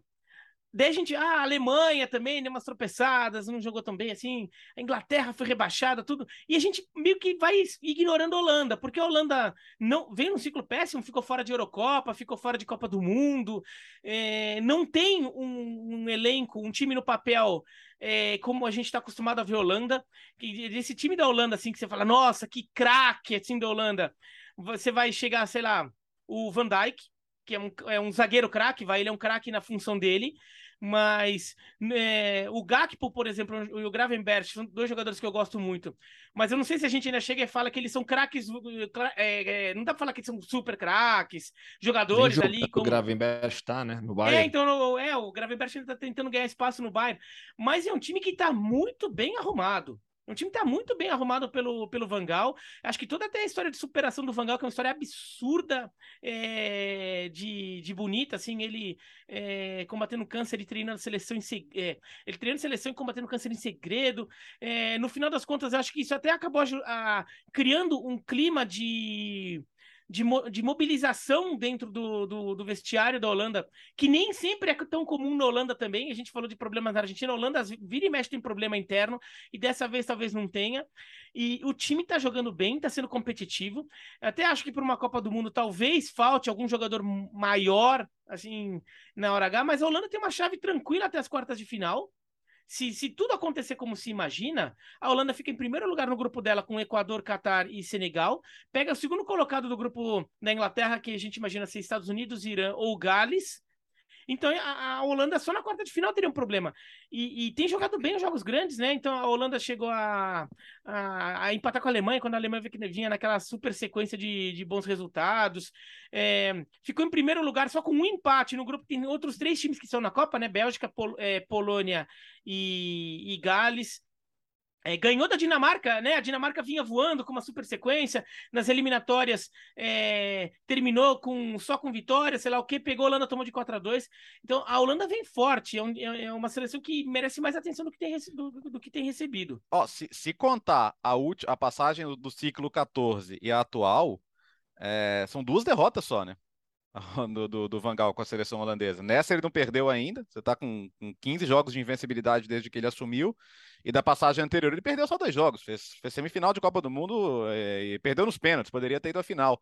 Daí a gente, ah, a Alemanha também deu umas tropeçadas, não jogou tão bem assim. A Inglaterra foi rebaixada, tudo. E a gente meio que vai ignorando a Holanda, porque a Holanda não veio num ciclo péssimo, ficou fora de Eurocopa, ficou fora de Copa do Mundo, é, não tem um, um, elenco, um time no papel é, como a gente está acostumado a ver a Holanda. Esse time da Holanda, assim, que você fala, nossa, que craque, assim, da Holanda. Você vai chegar, sei lá, o Van Dijk, que é um, é um zagueiro craque, vai, ele é um craque na função dele, mas é, o Gakpo, por exemplo, e o Gravenberch são dois jogadores que eu gosto muito, mas eu não sei se a gente ainda chega e fala que eles são craques, é, é, não dá pra falar que eles são super craques, jogadores ali. Como... O Gravenberch tá, né, no Bayern. É, então, é, o Gravenberch ainda tá tentando ganhar espaço no Bayern, mas é um time que tá muito bem arrumado, O time está muito bem arrumado pelo, pelo Vangal. Acho que toda até a história de superação do Vangal, que é uma história absurda é, de, de bonita, assim, ele é, combatendo câncer e treinando seleção em é, ele treinando seleção e combatendo câncer em segredo. no final das contas, acho que isso até acabou a, a, criando um clima de de, de mobilização dentro do, do, do, vestiário da Holanda, que nem sempre é tão comum na Holanda também. A gente falou de problemas na Argentina. A Holanda vira e mexe tem problema interno, e dessa vez talvez não tenha. E o time tá jogando bem, tá sendo competitivo. Até acho que por uma Copa do Mundo talvez falte algum jogador maior, assim, na hora H, mas a Holanda tem uma chave tranquila até as quartas de final se, se tudo acontecer como se imagina, a Holanda fica em primeiro lugar no grupo dela com Equador, Catar e Senegal. Pega o segundo colocado do grupo da Inglaterra, que a gente imagina ser Estados Unidos, Irã ou Gales. Então a, a, Holanda só na quarta de final teria um problema. E, e, tem jogado bem os jogos grandes, né? Então a Holanda chegou a, a, a, empatar com a Alemanha, quando a Alemanha vinha naquela super sequência de, de bons resultados. É, ficou em primeiro lugar só com um empate no grupo. Tem outros três times que estão na Copa, né? Bélgica, Pol, é, Polônia e, e Gales. É, ganhou da Dinamarca, né? A Dinamarca vinha voando com uma super sequência. Nas eliminatórias é, terminou com só com vitória, sei lá o que, pegou a Holanda, tomou de 4 a 2 Então a Holanda vem forte, é, um, é, é uma seleção que merece mais atenção do que tem, do, do que tem recebido. Ó, se, se contar a, a passagem do, do ciclo 14 e a atual, é, são duas derrotas só, né? do, do, do com a seleção holandesa. Nessa ele não perdeu ainda, você está com, com 15 jogos de invencibilidade desde que ele assumiu, e da passagem anterior ele perdeu só dois jogos, fez, fez semifinal de Copa do Mundo é, e perdeu nos pênaltis, poderia ter ido à final.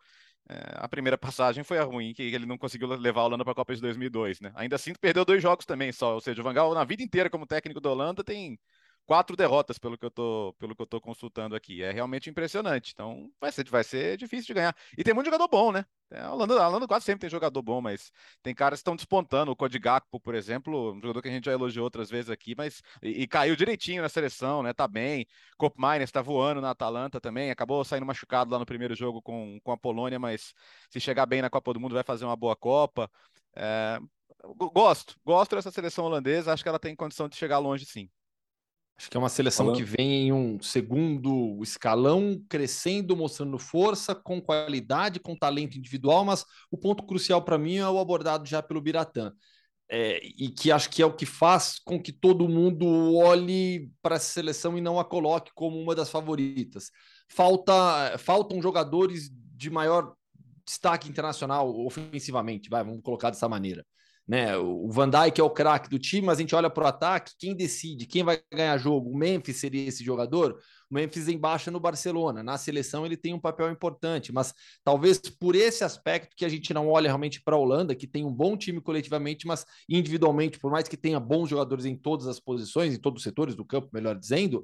É, a primeira passagem foi a ruim, que ele não conseguiu levar a Holanda para a Copa de 2002, né? Ainda assim perdeu dois jogos também só, ou seja, o Van Gaal na vida inteira como técnico da Holanda tem quatro derrotas pelo que eu tô, pelo que eu tô consultando aqui. É realmente impressionante. Então vai ser, vai ser difícil de ganhar. E tem muito jogador bom, né? É, a Holanda, a Holanda quase sempre tem jogador bom, mas tem caras que estão despontando. O Cody Gakpo, por exemplo, um jogador que a gente já elogiou outras vezes aqui, mas e, e caiu direitinho na seleção, né? Tá bem. Cop Miners está voando na Atalanta também. Acabou saindo machucado lá no primeiro jogo com, com a Polônia, mas se chegar bem na Copa do Mundo vai fazer uma boa Copa. É, gosto, gosto dessa seleção holandesa. Acho que ela tem condição de chegar longe, sim. Acho que é uma seleção Falando. que vem em um segundo escalão, crescendo, mostrando força, com qualidade, com talento individual, mas o ponto crucial para mim é o abordado já pelo Biratã. É, e que acho que é o que faz com que todo mundo olhe para essa seleção e não a coloque como uma das favoritas. Falta, faltam jogadores de maior destaque internacional ofensivamente, vai, vamos colocar dessa maneira né? O Van Dijk é o craque do time, mas a gente olha para o ataque, quem decide, quem vai ganhar jogo? O Memphis seria esse jogador? O Memphis embaixa no Barcelona, na seleção ele tem um papel importante, mas talvez por esse aspecto que a gente não olha realmente para a Holanda, que tem um bom time coletivamente, mas individualmente, por mais que tenha bons jogadores em todas as posições, em todos os setores do campo, melhor dizendo,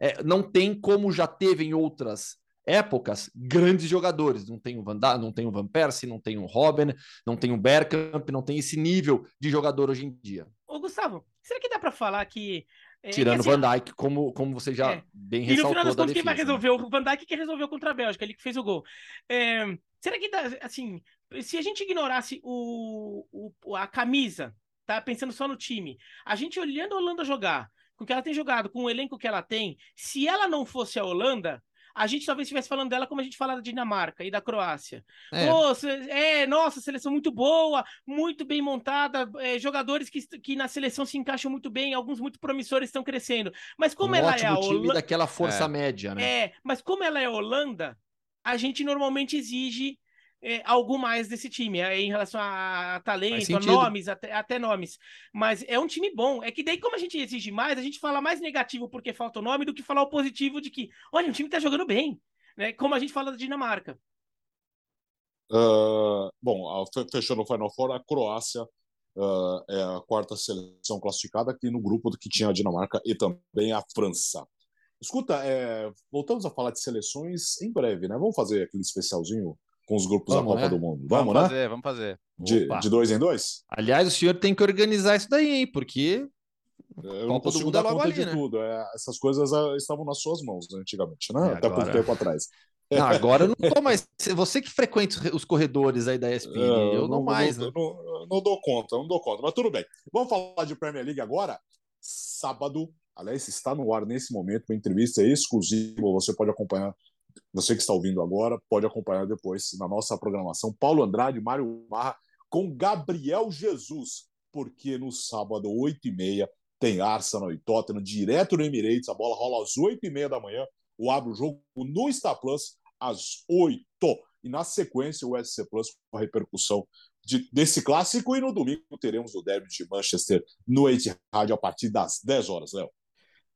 é, não tem como já teve em outras épocas grandes jogadores. Não tem o Van, da, não tem o Van Persie, não tem o Robin, não tem o Bergkamp, não tem esse nível de jogador hoje em dia. Ô, Gustavo, será que dá para falar que é, Tirando o assim, Van Dijk, como, como você já é. bem ressaltou. E no final das contas, quem vai resolver? O Van Dijk que resolveu contra a Bélgica, ele que fez o gol. É, será que, dá, assim, se a gente ignorasse o, o, a camisa, tá? Pensando só no time, a gente olhando a Holanda jogar, com o que ela tem jogado, com o elenco que ela tem, se ela não fosse a Holanda, a gente talvez estivesse falando dela como a gente fala da Dinamarca e da Croácia. É, nossa, é, nossa seleção muito boa, muito bem montada, é, jogadores que, que na seleção se encaixam muito bem, alguns muito promissores estão crescendo. Mas como um ela é a Holanda. daquela força é. média, né? É, mas como ela é Holanda, a gente normalmente exige é, algo mais desse time, é, em relação a, talento, a nomes, até, até, nomes. Mas é um time bom. É que daí, como a gente exige mais, a gente fala mais negativo porque falta o nome do que falar o positivo de que, olha, o time tá jogando bem. Né? Como a gente fala da Dinamarca. Uh, bom, fechando o Final Four, a Croácia uh, é a quarta seleção classificada aqui no grupo que tinha a Dinamarca e também a França. Escuta, é, voltamos a falar de seleções em breve, né? Vamos fazer aquele especialzinho com os grupos vamos, da Copa né? do Mundo. Vamos, vamos né? fazer, vamos fazer. De, de, dois em dois? Aliás, o senhor tem que organizar isso daí, hein? Porque. Eu não consigo dar é conta ali, de né? tudo. É, essas coisas ah, estavam nas suas mãos né, antigamente, né? É, Até agora... pouco tempo atrás. Não, agora eu não tô mais. Você que frequenta os corredores aí da ESPN, é, eu não, não mais. Não, né? não, não, dou conta, não dou conta. Mas tudo bem. Vamos falar de Premier League agora. sábado. Aliás, está no ar nesse momento, uma entrevista exclusiva. Você pode acompanhar, você que está ouvindo agora, pode acompanhar depois na nossa programação. Paulo Andrade, Mário Marra, com Gabriel Jesus, porque no sábado, 8h30, tem Arsenal e Tottenham direto no Emirates. A bola rola às 8h30 da manhã. O abre o jogo no Star Plus às 8 E na sequência, o SC Plus com a repercussão de, desse clássico. E no domingo teremos o derby de Manchester no Etihad a partir das 10 horas, Léo.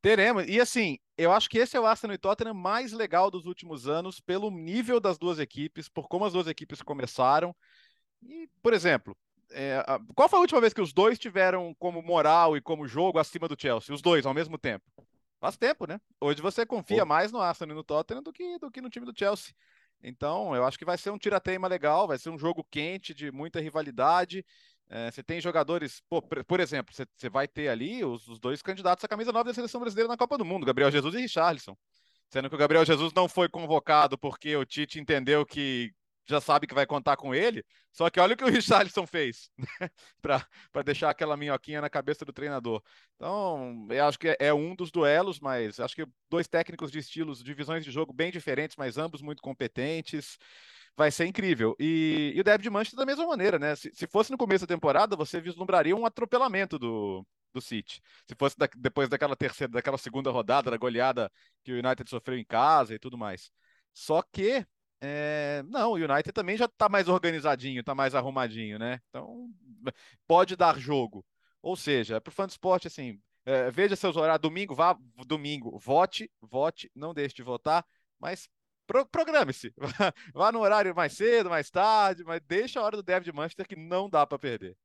Teremos. E assim, eu acho que esse é o Arsenal e Tottenham mais legal dos últimos anos, pelo nível das duas equipes, por como as duas equipes começaram. E, por exemplo, é, qual foi a última vez que os dois tiveram como moral e como jogo acima do Chelsea? Os dois ao mesmo tempo. Faz tempo, né? Hoje você confia mais no Arsenal e no Tottenham do que, do que no time do Chelsea. Então, eu acho que vai ser um tirateima legal, vai ser um jogo quente, de muita rivalidade. É, você tem jogadores, pô, por exemplo, você, você vai ter ali os, os, dois candidatos à camisa nova da seleção brasileira na Copa do Mundo, Gabriel Jesus e Richarlison. Sendo que o Gabriel Jesus não foi convocado porque o Tite entendeu que já sabe que vai contar com ele. Só que olha o que o Richarlison fez né? para deixar aquela minhoquinha na cabeça do treinador. Então, eu acho que é um dos duelos, mas acho que dois técnicos de estilos, de visões de jogo bem diferentes, mas ambos muito competentes. Vai ser incrível. E, e o Derby de Manchester da mesma maneira, né? Se, se, fosse no começo da temporada, você vislumbraria um atropelamento do, do City. Se fosse da, depois daquela terceira, daquela segunda rodada, da goleada que o United sofreu em casa e tudo mais. Só que é, não, o United também já está mais organizadinho, está mais arrumadinho, né? Então pode dar jogo. Ou seja, para o fã de esporte, assim, é, veja seus horários. Domingo, vá domingo, vote, vote, não deixe de votar, mas pro, programe-se. Vá no horário mais cedo, mais tarde, mas deixa a hora do David Manchester que não dá para perder.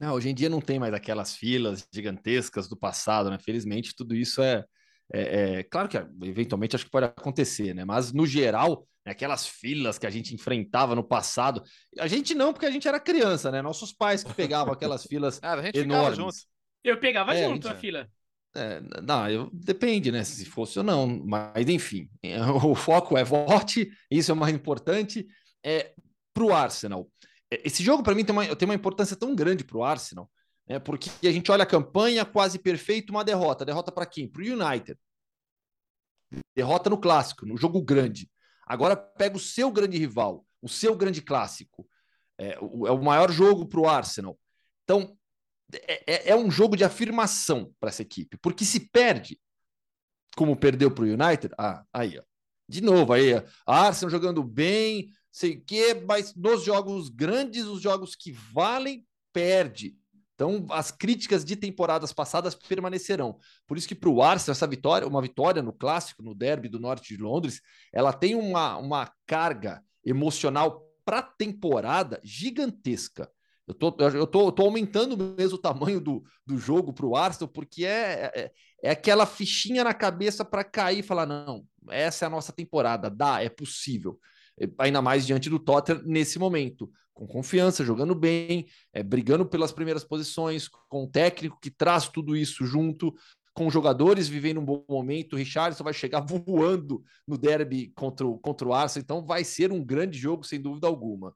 Não, hoje em dia não tem mais aquelas filas gigantescas do passado, né? Felizmente, tudo isso é, é, é, claro que eventualmente acho que pode acontecer, né? Mas no geral, né, aquelas filas que a gente enfrentava no passado, a gente não, porque a gente era criança, né? Nossos pais que pegavam aquelas filas ah, a gente enormes. Junto. Eu pegava é, junto a, gente... a fila. É, não, eu, depende, né? Se fosse ou não, mas enfim, o foco é vote, isso é o mais importante. É, para o Arsenal, é, esse jogo para mim tem uma, tem uma importância tão grande para o Arsenal, é porque a gente olha a campanha quase perfeita, uma derrota. Derrota para quem? Para o United. Derrota no clássico, no jogo grande. Agora pega o seu grande rival, o seu grande clássico. É o, é o maior jogo para o Arsenal. Então, é, é, é um jogo de afirmação para essa equipe. Porque se perde, como perdeu para o United, ah, aí, ó. De novo, aí, Arsenal jogando bem, sei o quê, mas nos jogos grandes, os jogos que valem, perde. Então, as críticas de temporadas passadas permanecerão. Por isso que para o Arsenal, essa vitória, uma vitória no clássico, no derby do norte de Londres, ela tem uma, uma carga emocional para a temporada gigantesca. Eu tô, eu tô, eu tô aumentando mesmo o tamanho do, do jogo para o Arsenal, porque é, é, é aquela fichinha na cabeça para cair e falar: não, essa é a nossa temporada, dá, é possível. Ainda mais diante do Tottenham nesse momento com confiança, jogando bem, é, brigando pelas primeiras posições, com o técnico que traz tudo isso junto, com jogadores vivendo um bom momento. O Richardson vai chegar voando no derby contra o, contra o Arsenal, então vai ser um grande jogo, sem dúvida alguma.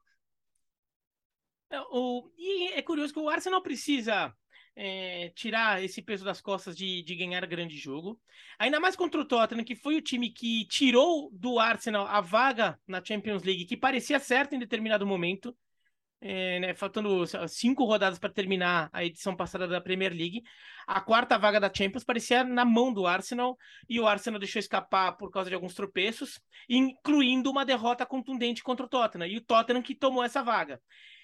É, o, e é curioso que o Arsenal precisa é, tirar esse peso das costas de, de ganhar grande jogo. Ainda mais contra o Tottenham, que foi o time que tirou do Arsenal a vaga na Champions League, que parecia certa em determinado momento é, né, faltando cinco rodadas para terminar a edição passada da Premier League, a quarta vaga da Champions parecia na mão do Arsenal e o Arsenal deixou escapar por causa de alguns tropeços, incluindo uma derrota contundente contra o Tottenham e o Tottenham que tomou essa vaga.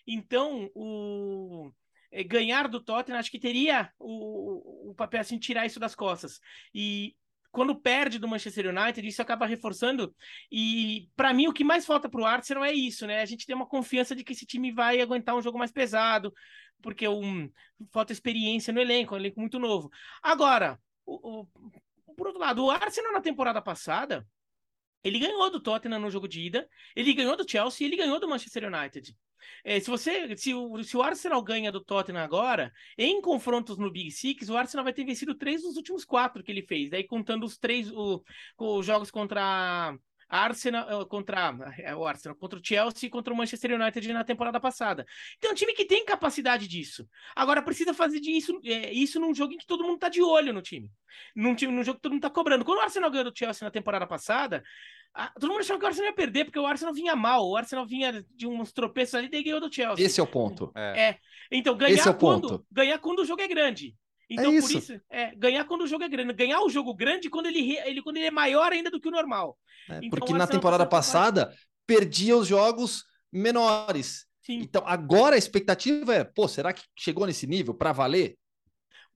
Então, o é, ganhar do Tottenham acho que teria o, o papel assim tirar isso das costas e quando perde do Manchester United, isso acaba reforçando. E para mim, o que mais falta para o Arsenal é isso, né? A gente tem uma confiança de que esse time vai aguentar um jogo mais pesado, porque um, falta experiência no elenco, um elenco muito novo. Agora, o, o, por outro lado, o Arsenal na temporada passada, ele ganhou do Tottenham no jogo de ida, ele ganhou do Chelsea ele ganhou do Manchester United. É, se você, se o, se o Arsenal ganha do Tottenham agora, em confrontos no Big Six, o Arsenal vai ter vencido três dos últimos quatro que ele fez. Daí contando os três, o, os jogos contra Arsenal contra é, o Arsenal contra o Chelsea e contra o Manchester United na temporada passada. Então é um time que tem capacidade disso. Agora precisa fazer disso, é, isso num jogo em que todo mundo tá de olho no time. Num, time, num jogo que todo mundo tá cobrando. Quando o Arsenal ganhou do Chelsea na temporada passada, a, todo mundo achava que o Arsenal ia perder, porque o Arsenal vinha mal. O Arsenal vinha de uns tropeços ali e ganhou do Chelsea. Esse é o ponto. É. é. Então, ganhar, é quando, ponto. ganhar quando o jogo é grande. Então, é isso. por isso, é, ganhar quando o jogo é grande. Ganhar o jogo grande quando ele, ele, quando ele é maior ainda do que o normal. É, então, porque na temporada passada, perdia os jogos menores. Sim. Então, agora a expectativa é, pô, será que chegou nesse nível para valer?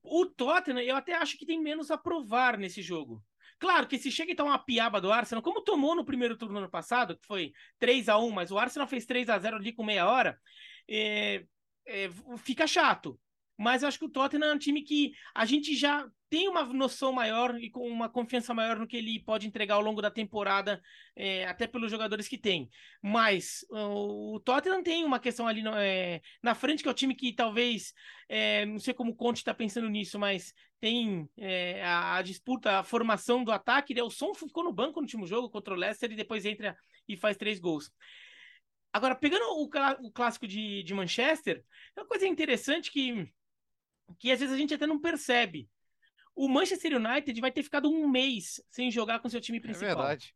O Tottenham, eu até acho que tem menos a provar nesse jogo. Claro que se chega então uma piaba do Arsenal, como tomou no primeiro turno ano passado, que foi 3 a 1 mas o Arsenal fez 3 a 0 ali com meia hora, é, é, fica chato. Mas eu acho que o Tottenham é um time que a gente já tem uma noção maior e com uma confiança maior no que ele pode entregar ao longo da temporada, é, até pelos jogadores que tem. Mas o, Tottenham tem uma questão ali no, é, na frente, que é o time que talvez, é, não sei como o Conte está pensando nisso, mas tem a, a, disputa, a formação do ataque. Né? O Som ficou no banco no último jogo contra o Leicester e depois entra e faz três gols. Agora, pegando o, o clássico de, de Manchester, é uma coisa interessante que que às vezes a gente até não percebe. O Manchester United vai ter ficado um mês sem jogar com seu time é principal. É verdade.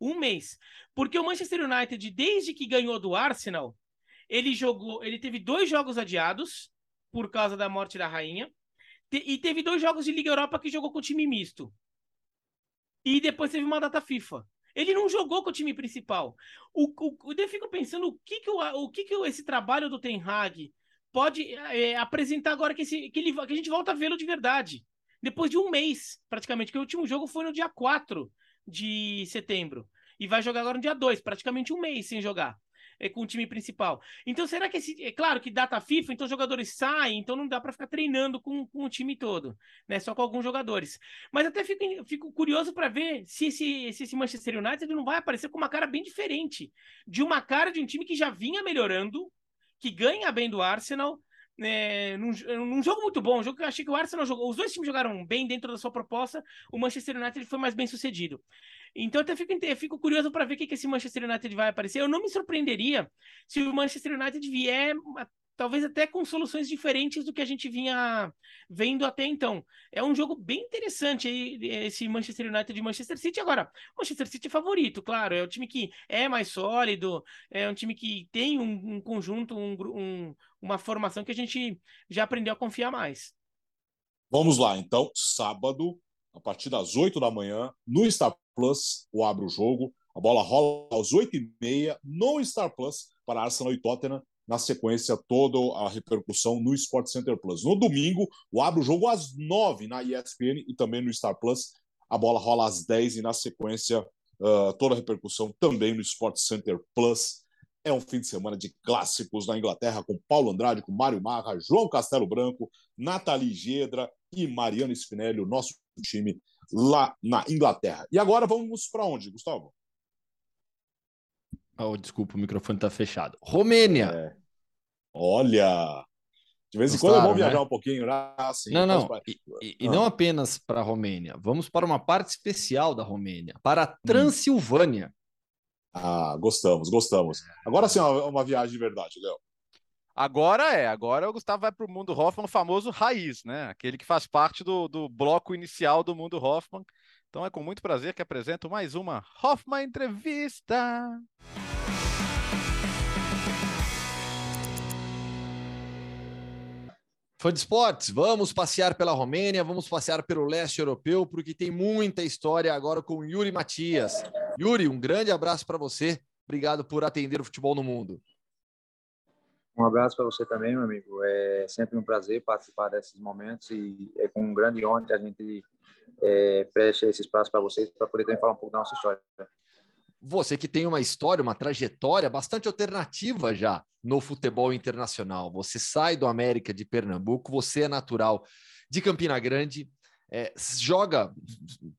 Um mês. Porque o Manchester United, desde que ganhou do Arsenal, ele jogou, ele teve dois jogos adiados por causa da morte da rainha. E teve dois jogos de Liga Europa que jogou com o time misto. E depois teve uma data FIFA. Ele não jogou com o time principal. O, o, eu fico pensando o que, que, o, o que, que esse trabalho do Ten Hag pode é, apresentar agora que, esse, que, ele, que a gente volta a vê-lo de verdade. Depois de um mês, praticamente, que o último jogo foi no dia 4 de setembro. E vai jogar agora no dia 2, praticamente um mês sem jogar é, com o time principal. Então, será que esse. É claro que data FIFA, então os jogadores saem, então não dá para ficar treinando com, com, o time todo, né? Só com alguns jogadores. Mas até fico, fico curioso para ver se esse, se esse Manchester United não vai aparecer com uma cara bem diferente. De uma cara de um time que já vinha melhorando, que ganha bem do Arsenal. É, num, num, jogo muito bom, um jogo que eu achei que o Arsenal jogou. Os dois times jogaram bem dentro da sua proposta. O Manchester United foi mais bem sucedido. Então, até fico, fico curioso para ver o que, que esse Manchester United vai aparecer. Eu não me surpreenderia se o Manchester United vier talvez até com soluções diferentes do que a gente vinha vendo até então. É um jogo bem interessante aí, esse Manchester United e Manchester City. Agora, Manchester City é favorito, claro, é um time que é mais sólido, é um time que tem um, um conjunto, um, um, uma formação que a gente já aprendeu a confiar mais. Vamos lá, então, sábado, a partir das 8 da manhã, no Star Plus, o Abre o Jogo. A bola rola às 8h30 no Star Plus para Arsenal e Tottenham na sequência, toda a repercussão no Sport Center Plus. No domingo, o abre o jogo às 9 na ESPN e também no Star Plus. A bola rola às 10 e na sequência, uh, toda a repercussão também no Sport Center Plus. É um fim de semana de clássicos na Inglaterra com Paulo Andrade, com Mário Marra, João Castelo Branco, Nathalie Gedra e Mariano Spinelli, o nosso time lá na Inglaterra. E agora vamos para onde, Gustavo? Oh, desculpa, o microfone está fechado. Romênia. É. Olha, de vez em quando é bom viajar né? um pouquinho. Né? Assim, não, não. E, e, e, não apenas para a Romênia. Vamos para uma parte especial da Romênia, para a hum. Transilvânia. Ah, gostamos, gostamos. Agora sim, uma, uma viagem de verdade, Léo. Agora é, agora o Gustavo vai para o mundo Hoffman, o famoso raiz, né? Aquele que faz parte do, do bloco inicial do mundo Hoffman. Então é com muito prazer que apresento mais uma Hoffman Entrevista. Fã de esportes, vamos passear pela Romênia, vamos passear pelo leste europeu, porque tem muita história agora com Yuri Matias. Yuri, um grande abraço para você. Obrigado por atender o futebol no mundo. Um abraço para você também, meu amigo. É sempre um prazer participar desses momentos e é com um grande honra que a gente é, preste esse espaço para vocês para poder também falar um pouco da nossa história. Você que tem uma história, uma trajetória bastante alternativa já no futebol internacional. Você sai do América de Pernambuco, você é natural de Campina Grande, é, joga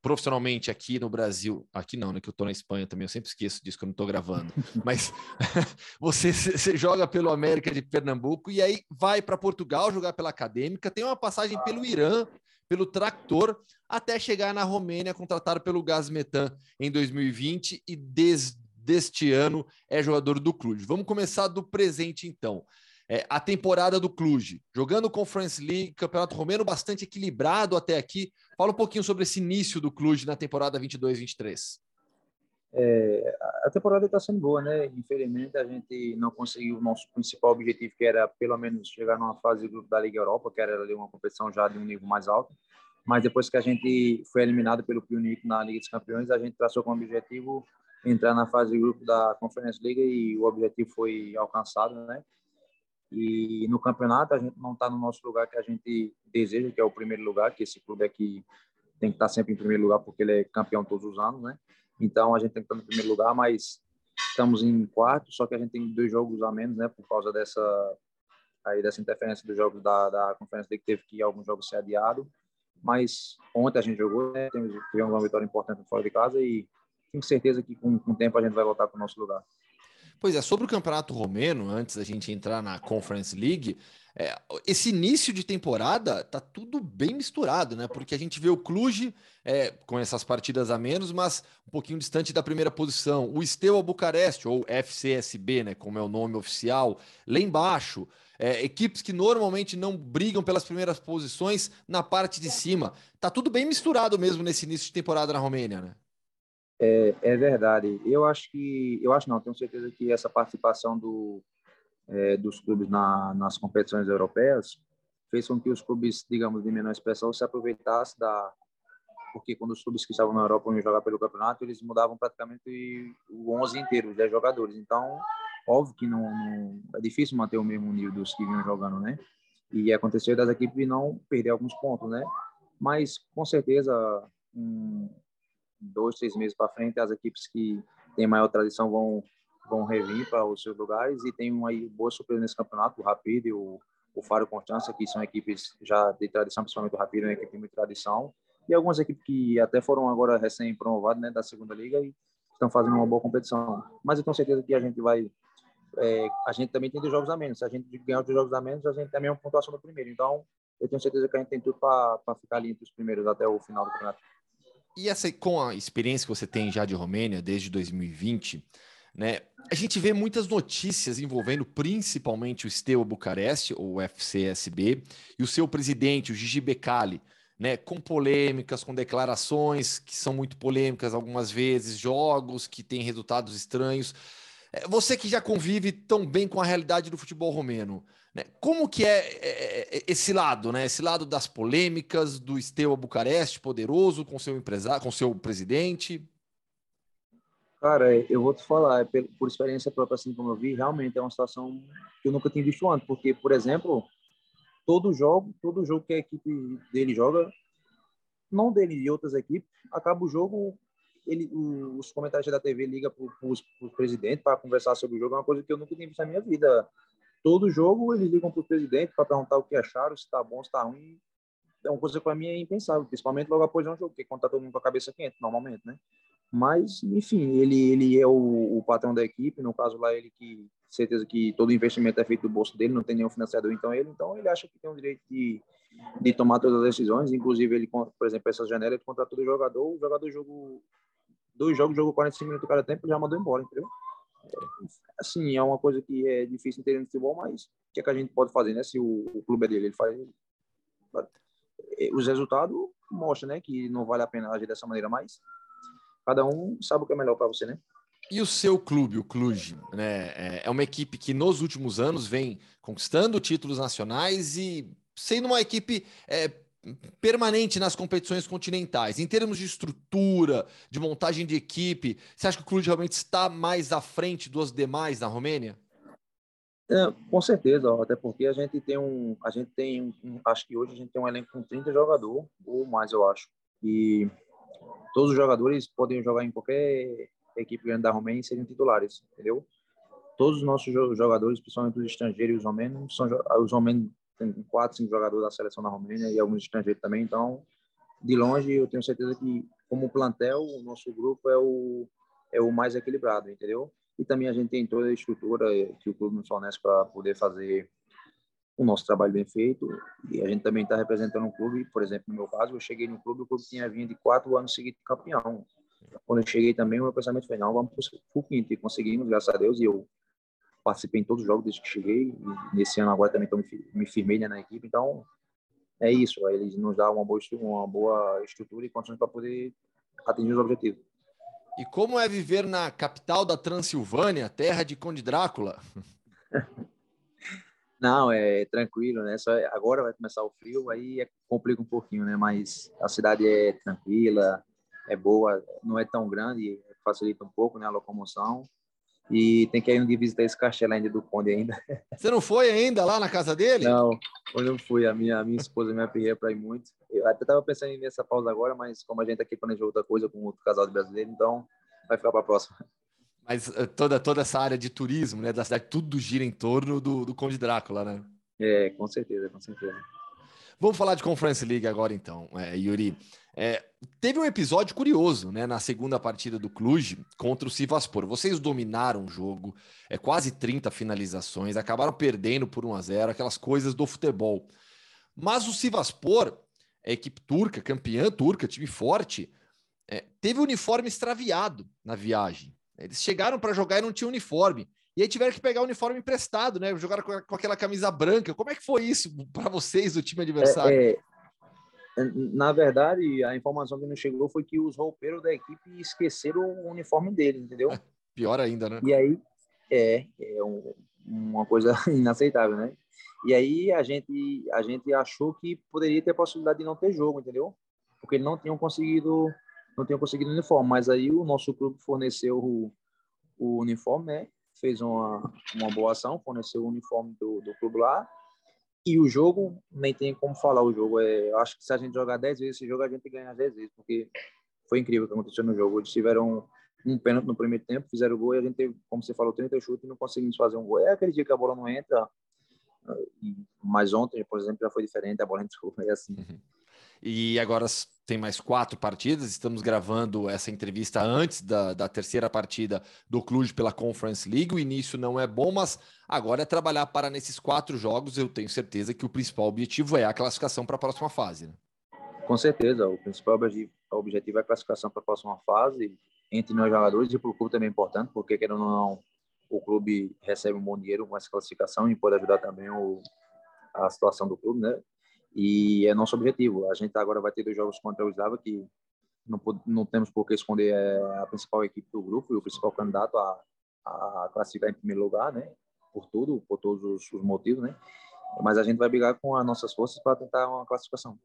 profissionalmente aqui no Brasil, aqui não, né? Que eu tô na Espanha também, eu sempre esqueço disso que eu não tô gravando. Mas você, você joga pelo América de Pernambuco e aí vai para Portugal jogar pela Acadêmica, tem uma passagem pelo Irã, pelo Tractor, até chegar na Romênia, contratado pelo Gaz Metan em 2020 e desde este ano é jogador do Cluj. Vamos começar do presente então é, a temporada do Cluj, jogando Conference League, Campeonato Romeno bastante equilibrado até aqui. Fala um pouquinho sobre esse início do Cluj na temporada 22-23. É, a temporada está sendo boa, né? Infelizmente a gente não conseguiu o nosso principal objetivo, que era pelo menos chegar numa fase do grupo da Liga Europa, que era ali uma competição já de um nível mais alto. Mas depois que a gente foi eliminado pelo Pionico na Liga dos Campeões, a gente traçou como objetivo entrar na fase de grupo da Conference League e o objetivo foi alcançado, né? E no campeonato a gente não está no nosso lugar que a gente deseja, que é o primeiro lugar, que esse clube aqui tem que estar tá sempre em primeiro lugar porque ele é campeão todos os anos, né? Então a gente tem que estar no primeiro lugar, mas estamos em quarto, só que a gente tem dois jogos a menos, né? Por causa dessa aí dessa interferência dos jogos da, da Conferência que teve que alguns jogos ser adiado. Mas ontem a gente jogou, né? Tivemos uma vitória importante fora de casa e tenho certeza que com, com o tempo a gente vai voltar para o nosso lugar. Pois é, sobre o Campeonato Romeno, antes da gente entrar na Conference League, é, esse início de temporada tá tudo bem misturado, né? Porque a gente vê o Cluj é, com essas partidas a menos, mas um pouquinho distante da primeira posição. O Steaua Bucareste, ou FCSB, né? Como é o nome oficial, lá embaixo. É, equipes que normalmente não brigam pelas primeiras posições na parte de cima. Tá tudo bem misturado mesmo nesse início de temporada na Romênia, né? É, é verdade. Eu acho que, eu acho não, tenho certeza que essa participação do, é, dos clubes na, nas competições europeias fez com que os clubes, digamos, de menor expressão se aproveitassem da porque quando os clubes que estavam na Europa iam jogar pelo campeonato, eles mudavam praticamente o 11 inteiro, os 10 jogadores. Então, óbvio que não, não, é difícil manter o mesmo nível dos que vinham jogando, né? E aconteceu das equipes não perder alguns pontos, né? Mas com certeza um, dois, três meses para frente, as equipes que têm maior tradição vão vão revir para os seus lugares e tem uma boa surpresa nesse campeonato, o Rapid e o, o Faro Constância, que são equipes já de tradição, principalmente o Rapid é uma equipe de tradição, e algumas equipes que até foram agora recém-promovadas né, da segunda liga e estão fazendo uma boa competição. Mas eu tenho certeza que a gente vai. É, a gente também tem dois jogos a menos. Se a gente ganhar os jogos a menos, a gente tem a mesma pontuação do primeiro. Então, eu tenho certeza que a gente tem tudo para ficar ali entre os primeiros até o final do campeonato. E essa, com a experiência que você tem já de Romênia desde 2020, né, a gente vê muitas notícias envolvendo principalmente o Steaua Bucareste, ou FCSB, e o seu presidente, o Gigi Becali, né, com polêmicas, com declarações que são muito polêmicas algumas vezes, jogos que têm resultados estranhos. É, você que já convive tão bem com a realidade do futebol romeno, né? Como que é, é, é, esse lado, né? Esse lado das polêmicas do Steaua Bucareste, poderoso com seu empresário, com seu presidente? Cara, eu vou te falar, por experiência própria, assim como eu vi, realmente é uma situação que eu nunca tinha visto antes, porque, por exemplo, todo jogo, todo jogo que a equipe dele joga, não dele e outras equipes, acaba o jogo, ele, os comentários da TV ligam para o presidente para conversar sobre o jogo, é uma coisa que eu nunca tinha visto na minha vida todo jogo eles ligam para o presidente para perguntar o que acharam, se está bom, se está ruim. É uma coisa para mim é impensável, principalmente logo após um jogo, porque quando está todo mundo com a cabeça quente, normalmente, né? Mas, enfim, ele, ele é o, o patrão da equipe, no caso lá, ele que, certeza que todo investimento é feito do bolso dele, não tem nenhum financiador, então ele, então ele acha que tem o direito de, de tomar todas as decisões, inclusive ele, por exemplo, essa janela, ele contratou o jogador, o jogador jogou dois jogos, jogou 45 minutos cada tempo já mandou embora, entendeu? assim, é uma coisa que é difícil entender no futebol, mas o que, é que a gente pode fazer, né? Se o, o clube é dele, ele faz. É, os resultados mostram, né? Que não vale a pena agir dessa maneira, mas cada um sabe o que é melhor para você, né? E o seu clube, o Cluj, né? É, é uma equipe que nos últimos anos vem conquistando títulos nacionais e sendo uma equipe é, permanente nas competições continentais. Em termos de estrutura, de montagem de equipe, você acha que o clube realmente está mais à frente dos demais na Romênia? É, com certeza, até porque a gente tem um, a gente tem, um, acho que hoje a gente tem um elenco com 30 jogadores ou mais, eu acho. E todos os jogadores podem jogar em qualquer equipe grande da Romênia e serem titulares, entendeu? Todos os nossos jogadores, principalmente os estrangeiros e os romenos, são os romenos tem quatro, cinco jogadores da seleção da Romênia e alguns estrangeiros também, então de longe, eu tenho certeza que, como plantel, o nosso grupo é o, é o mais equilibrado, entendeu? E também a gente tem toda a estrutura que o clube nos fornece para poder fazer o nosso trabalho bem feito. E a gente também está representando um clube, por exemplo, no meu caso, eu cheguei no clube, o clube tinha vindo de quatro anos seguidos campeão. Quando eu cheguei também, o meu pensamento foi, não, vamos para o quinto. E conseguimos, graças a Deus, e eu participei em todos os jogos desde que cheguei. E nesse ano agora também tô me firmei né, na equipe. Então, é isso. Eles nos dão uma boa, uma boa estrutura e condições para poder atingir os objetivos. E como é viver na capital da Transilvânia, terra de Conde Drácula? Não, é tranquilo, né? Só agora vai começar o frio, aí é, complica um pouquinho, né? Mas a cidade é tranquila, é boa, não é tão grande, facilita um pouco, né? A locomoção. E tem que ir um visitar esse castelo ainda do Conde ainda. Você não foi ainda lá na casa dele? Não, eu não fui. A minha, a minha esposa me aperreia para ir muito. Eu até estava pensando nessa pausa agora, mas como a gente aqui planejou outra coisa com outro casal de brasileiro, então vai ficar para a próxima. Mas uh, toda, toda essa área de turismo, né, da cidade, tudo gira em torno do, do Conde Drácula, né? É, com certeza, com certeza. Vamos falar de Conference League agora, então, é, Yuri. É, teve um episódio curioso, né, na segunda partida do Cluj contra o Sivaspor. Vocês dominaram o jogo, é quase 30 finalizações, acabaram perdendo por 1 a 0, aquelas coisas do futebol. Mas o Sivaspor, a equipe turca, campeã turca, time forte, é, teve o uniforme extraviado na viagem. Eles chegaram para jogar e não tinha uniforme. E aí tiveram que pegar o uniforme emprestado, né? Jogaram com, com aquela camisa branca. Como é que foi isso para vocês, o time adversário? É, é, na verdade, a informação que nos chegou foi que os roupeiros da equipe esqueceram o uniforme dele, entendeu? Pior ainda, né? E aí, é, é um, uma coisa inaceitável, né? E aí a gente, a gente achou que poderia ter possibilidade de não ter jogo, entendeu? Porque eles não tinham conseguido não tinham conseguido uniforme, mas aí o nosso clube forneceu o, o uniforme, né? Fez uma, uma boa ação, forneceu o uniforme do, do clube lá. E o jogo, nem tem como falar o jogo. É, acho que se a gente jogar 10 vezes esse jogo, a gente ganha 10 vezes, porque foi incrível o que aconteceu no jogo. Eles tiveram um pênalti no primeiro tempo, fizeram o gol e a gente teve, como você falou, 30 chutes e não conseguimos fazer um gol. É aquele dia que a bola não entra, mas ontem, por exemplo, já foi diferente, a bola entrou, é assim. Uhum. E agora tem mais quatro partidas. Estamos gravando essa entrevista antes da, da terceira partida do Clube pela Conference League. O início não é bom, mas agora é trabalhar para nesses quatro jogos. Eu tenho certeza que o principal objetivo é a classificação para a próxima fase. Né? Com certeza, o principal objetivo é a classificação para a próxima fase. Entre nós jogadores e para o clube também é importante, porque querendo ou não, o clube recebe um bom dinheiro com essa classificação e pode ajudar também o, a situação do clube, né? E é nosso objetivo. A gente agora vai ter dois jogos contra o Slava, que não, não temos por que esconder é a principal equipe do grupo e o principal candidato a, a classificar em primeiro lugar, né? Por tudo, por todos os, os motivos, né? Mas a gente vai brigar com as nossas forças para tentar uma classificação.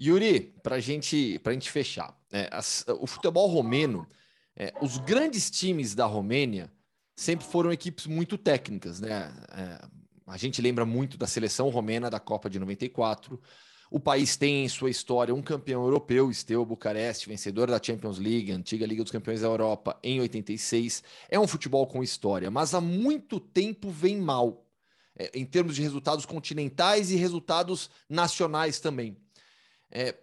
Yuri, para gente, a gente fechar, é, as, o futebol romeno, é, os grandes times da Romênia sempre foram equipes muito técnicas, né? É, a gente lembra muito da seleção romena da Copa de 94. O país tem em sua história um campeão europeu, Steaua Bucareste, vencedor da Champions League, antiga Liga dos Campeões da Europa, em 86. É um futebol com história, mas há muito tempo vem mal, é, em termos de resultados continentais e resultados nacionais também. É,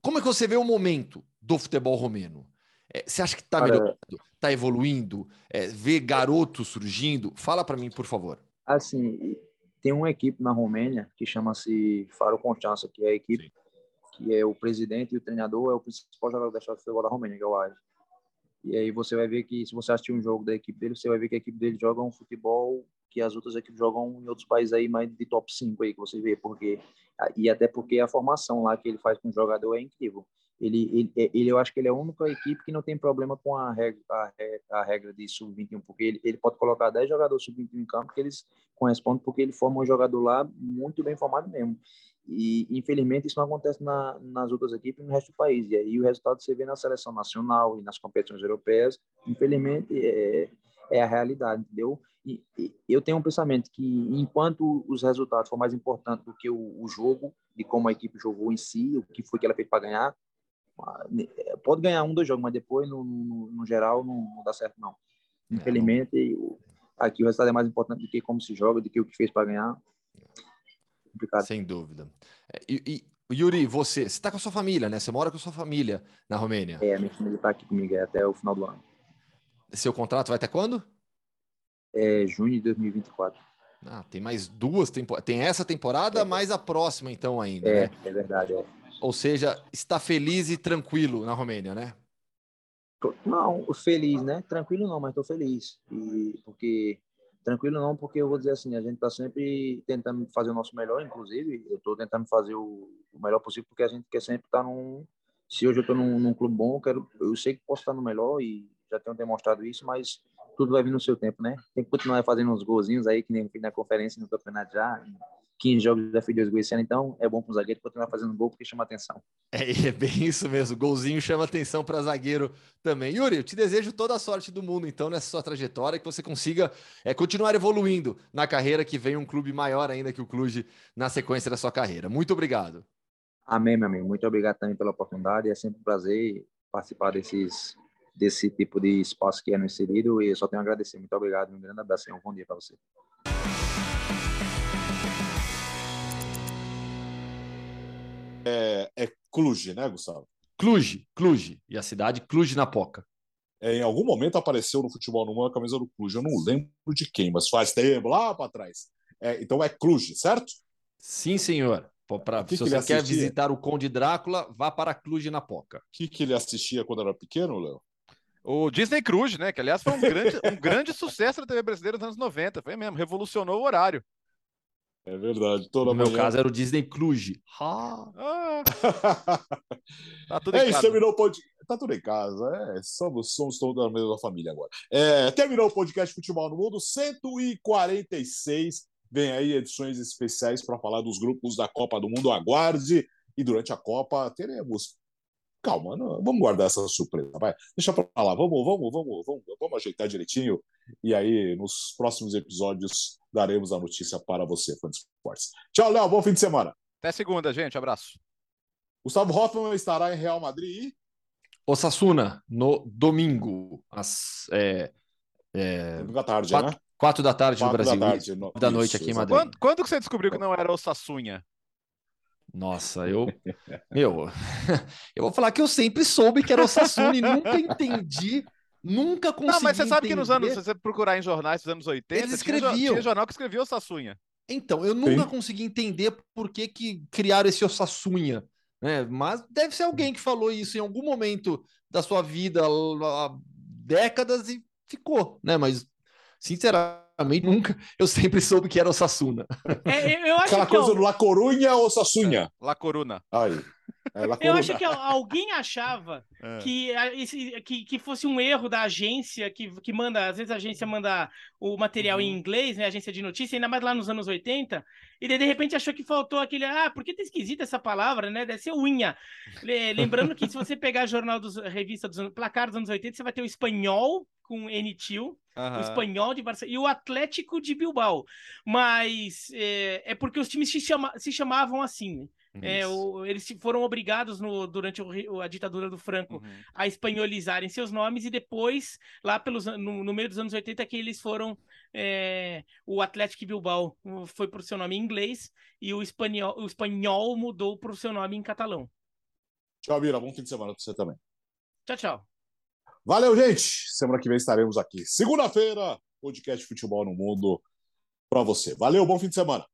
como é que você vê o momento do futebol romeno? É, você acha que está melhorando, está evoluindo, é, vê garotos surgindo? Fala para mim, por favor. Assim, tem uma equipe na Romênia que chama-se Faro Constança, que é a equipe Sim. que é o presidente e o treinador é o principal jogador da do futebol da Romênia, que é o Age. E aí você vai ver que, se você assistir um jogo da equipe dele, você vai ver que a equipe dele joga um futebol que as outras equipes jogam em outros países aí mais de top 5 aí, que você vê, porque e até porque a formação lá que ele faz com o jogador é incrível. Ele, ele, é, ele, eu acho que ele é a única equipe que não tem problema com a regra, a, a regra de sub-21, porque ele, ele pode colocar 10 jogadores sub-21 em campo que eles correspondem, porque ele forma um jogador lá muito bem formado mesmo. E, infelizmente, isso não acontece na, nas outras equipes no resto do país. E aí o resultado você vê na seleção nacional e nas competições europeias, infelizmente, é, é a realidade, entendeu? E, e, eu tenho um pensamento que, enquanto os resultados for mais importantes do que o, o jogo, de como a equipe jogou em si, o que foi que ela fez para ganhar, pode ganhar um, dois jogos, mas depois, no, no, no geral, não, não, dá certo, não. É, Infelizmente, aqui o resultado é mais importante do que como se joga, do que o que fez para ganhar. Complicado. Sem dúvida. É, e, e, Yuri, você, você está com a sua família, né? Você mora com a sua família na Romênia. É, a minha família está aqui comigo é até o final do ano. Seu contrato vai até quando? É junho de 2024. Ah, tem mais duas temporadas. Tem essa temporada, É. mais a próxima, então, ainda, É, né? é verdade. É. Ou seja, está feliz e tranquilo na Romênia, né? Não, feliz, né? Tranquilo não, mas estou feliz. E porque tranquilo não, porque eu vou dizer assim, a gente está sempre tentando fazer o nosso melhor, inclusive eu estou tentando fazer o, melhor possível, porque a gente quer sempre estar num. Se hoje eu estou num, num clube bom, eu quero, eu sei que posso estar no melhor e já tenho demonstrado isso, mas tudo vai vir no seu tempo, né? Tem que continuar fazendo uns golzinhos aí que nem na conferência no campeonato já. 15 jogos dois gols esse ano, então é bom para o zagueiro continuar fazendo gol porque chama atenção. É, é bem isso mesmo. Golzinho chama atenção para zagueiro também. Yuri, eu te desejo toda a sorte do mundo, então, nessa sua trajetória, que você consiga é, continuar evoluindo na carreira, que venha um clube maior ainda que o Clube na sequência da sua carreira. Muito obrigado. Amém, meu amigo. Muito obrigado também pela oportunidade. É sempre um prazer participar desses, desse tipo de espaço que é no inserido e eu só tenho a agradecer. Muito obrigado. Um grande abraço e um bom dia para você. É, é Cluj, né, Gustavo? Cluj, Cluj. E a cidade Cluj na Poca. É, em algum momento apareceu no futebol no mundo a camisa do Cluj. Eu não lembro de quem, mas faz tempo, lá para trás. É, então é Cluj, certo? Sim, senhor. Pra- O que se que você quer assistia? visitar o Conde Drácula, vá para Cluj na Poca. O que, que ele assistia quando era pequeno, Léo? O Disney Cruise, né? Que aliás foi um grande, um grande sucesso da TV brasileira nos anos 90. Foi mesmo, revolucionou o horário. É verdade. No meu manhã. caso era o Disney Cluj. Ah, tá tudo É em isso, casa. terminou o podcast. Tá tudo em casa, é. Somos, somos todos da mesma família agora. É, terminou o podcast Futebol no Mundo 146. Vem aí edições especiais para falar dos grupos da Copa do Mundo. Aguarde. E durante a Copa teremos. Calma, não, vamos guardar essa surpresa, vai. Deixa pra lá, vamos, vamos, vamos, vamos, vamos ajeitar direitinho. E aí, nos próximos episódios, daremos a notícia para você, fã de esportes. Tchau, Léo, bom fim de semana. Até segunda, gente. Abraço. Gustavo Hoffman estará em Real Madrid e Osasuna, no domingo, às é, é, domingo à tarde, quatro, né? quatro da tarde no Quatro Brasil. da tarde. no- da noite Isso, aqui em. Madrid. Quando, quando que você descobriu que não era o Sassunha? Nossa, eu. Meu, eu vou falar que eu sempre soube que era o Osasuna e nunca entendi, nunca consegui. Não, mas você sabe que nos anos, entender. se você procurar em jornais dos anos 80, Eles tinha escreviam. Tinha, jornal que escrevia o Sassunha. Então, eu nunca Sim. consegui entender por que, que criaram esse Osasuna, né? Mas deve ser alguém que falou isso em algum momento da sua vida há décadas e ficou, né? Mas, sinceramente, nunca. Eu sempre soube que era Osasuna. É, eu, eu acho Aquela que, coisa ó, do La Corunha ou Sassunha? La Coruna. Aí. É eu acho que alguém achava É. que, esse- que, que fosse um erro da agência que, que manda, às vezes a agência manda o material Uhum. em inglês, né? Agência de notícia, ainda mais lá nos anos 80, e daí de repente achou que faltou aquele. Ah, por que tá esquisita essa palavra, né? Deve ser unha. Le- Lembrando que se você pegar jornal dos revista dos placar dos anos 80, você vai ter o espanhol com N-Til, o Aham. espanhol de Barcelona e o Atlético de Bilbao. Mas é, é porque os times se, chama- se chamavam assim. É, o- eles foram obrigados no- durante o a ditadura do Franco Uhum. a espanholizarem seus nomes e depois, lá pelos, no, no meio dos anos 80, que eles foram. é, o Atlético Bilbao foi para o seu nome em inglês e o espanhol, o espanhol mudou para o seu nome em catalão. Tchau, Mira. Bom fim de semana para você também. Tchau, tchau. Valeu, gente. Semana que vem estaremos aqui. Segunda-feira, podcast Futebol no Mundo para você. Valeu, bom fim de semana.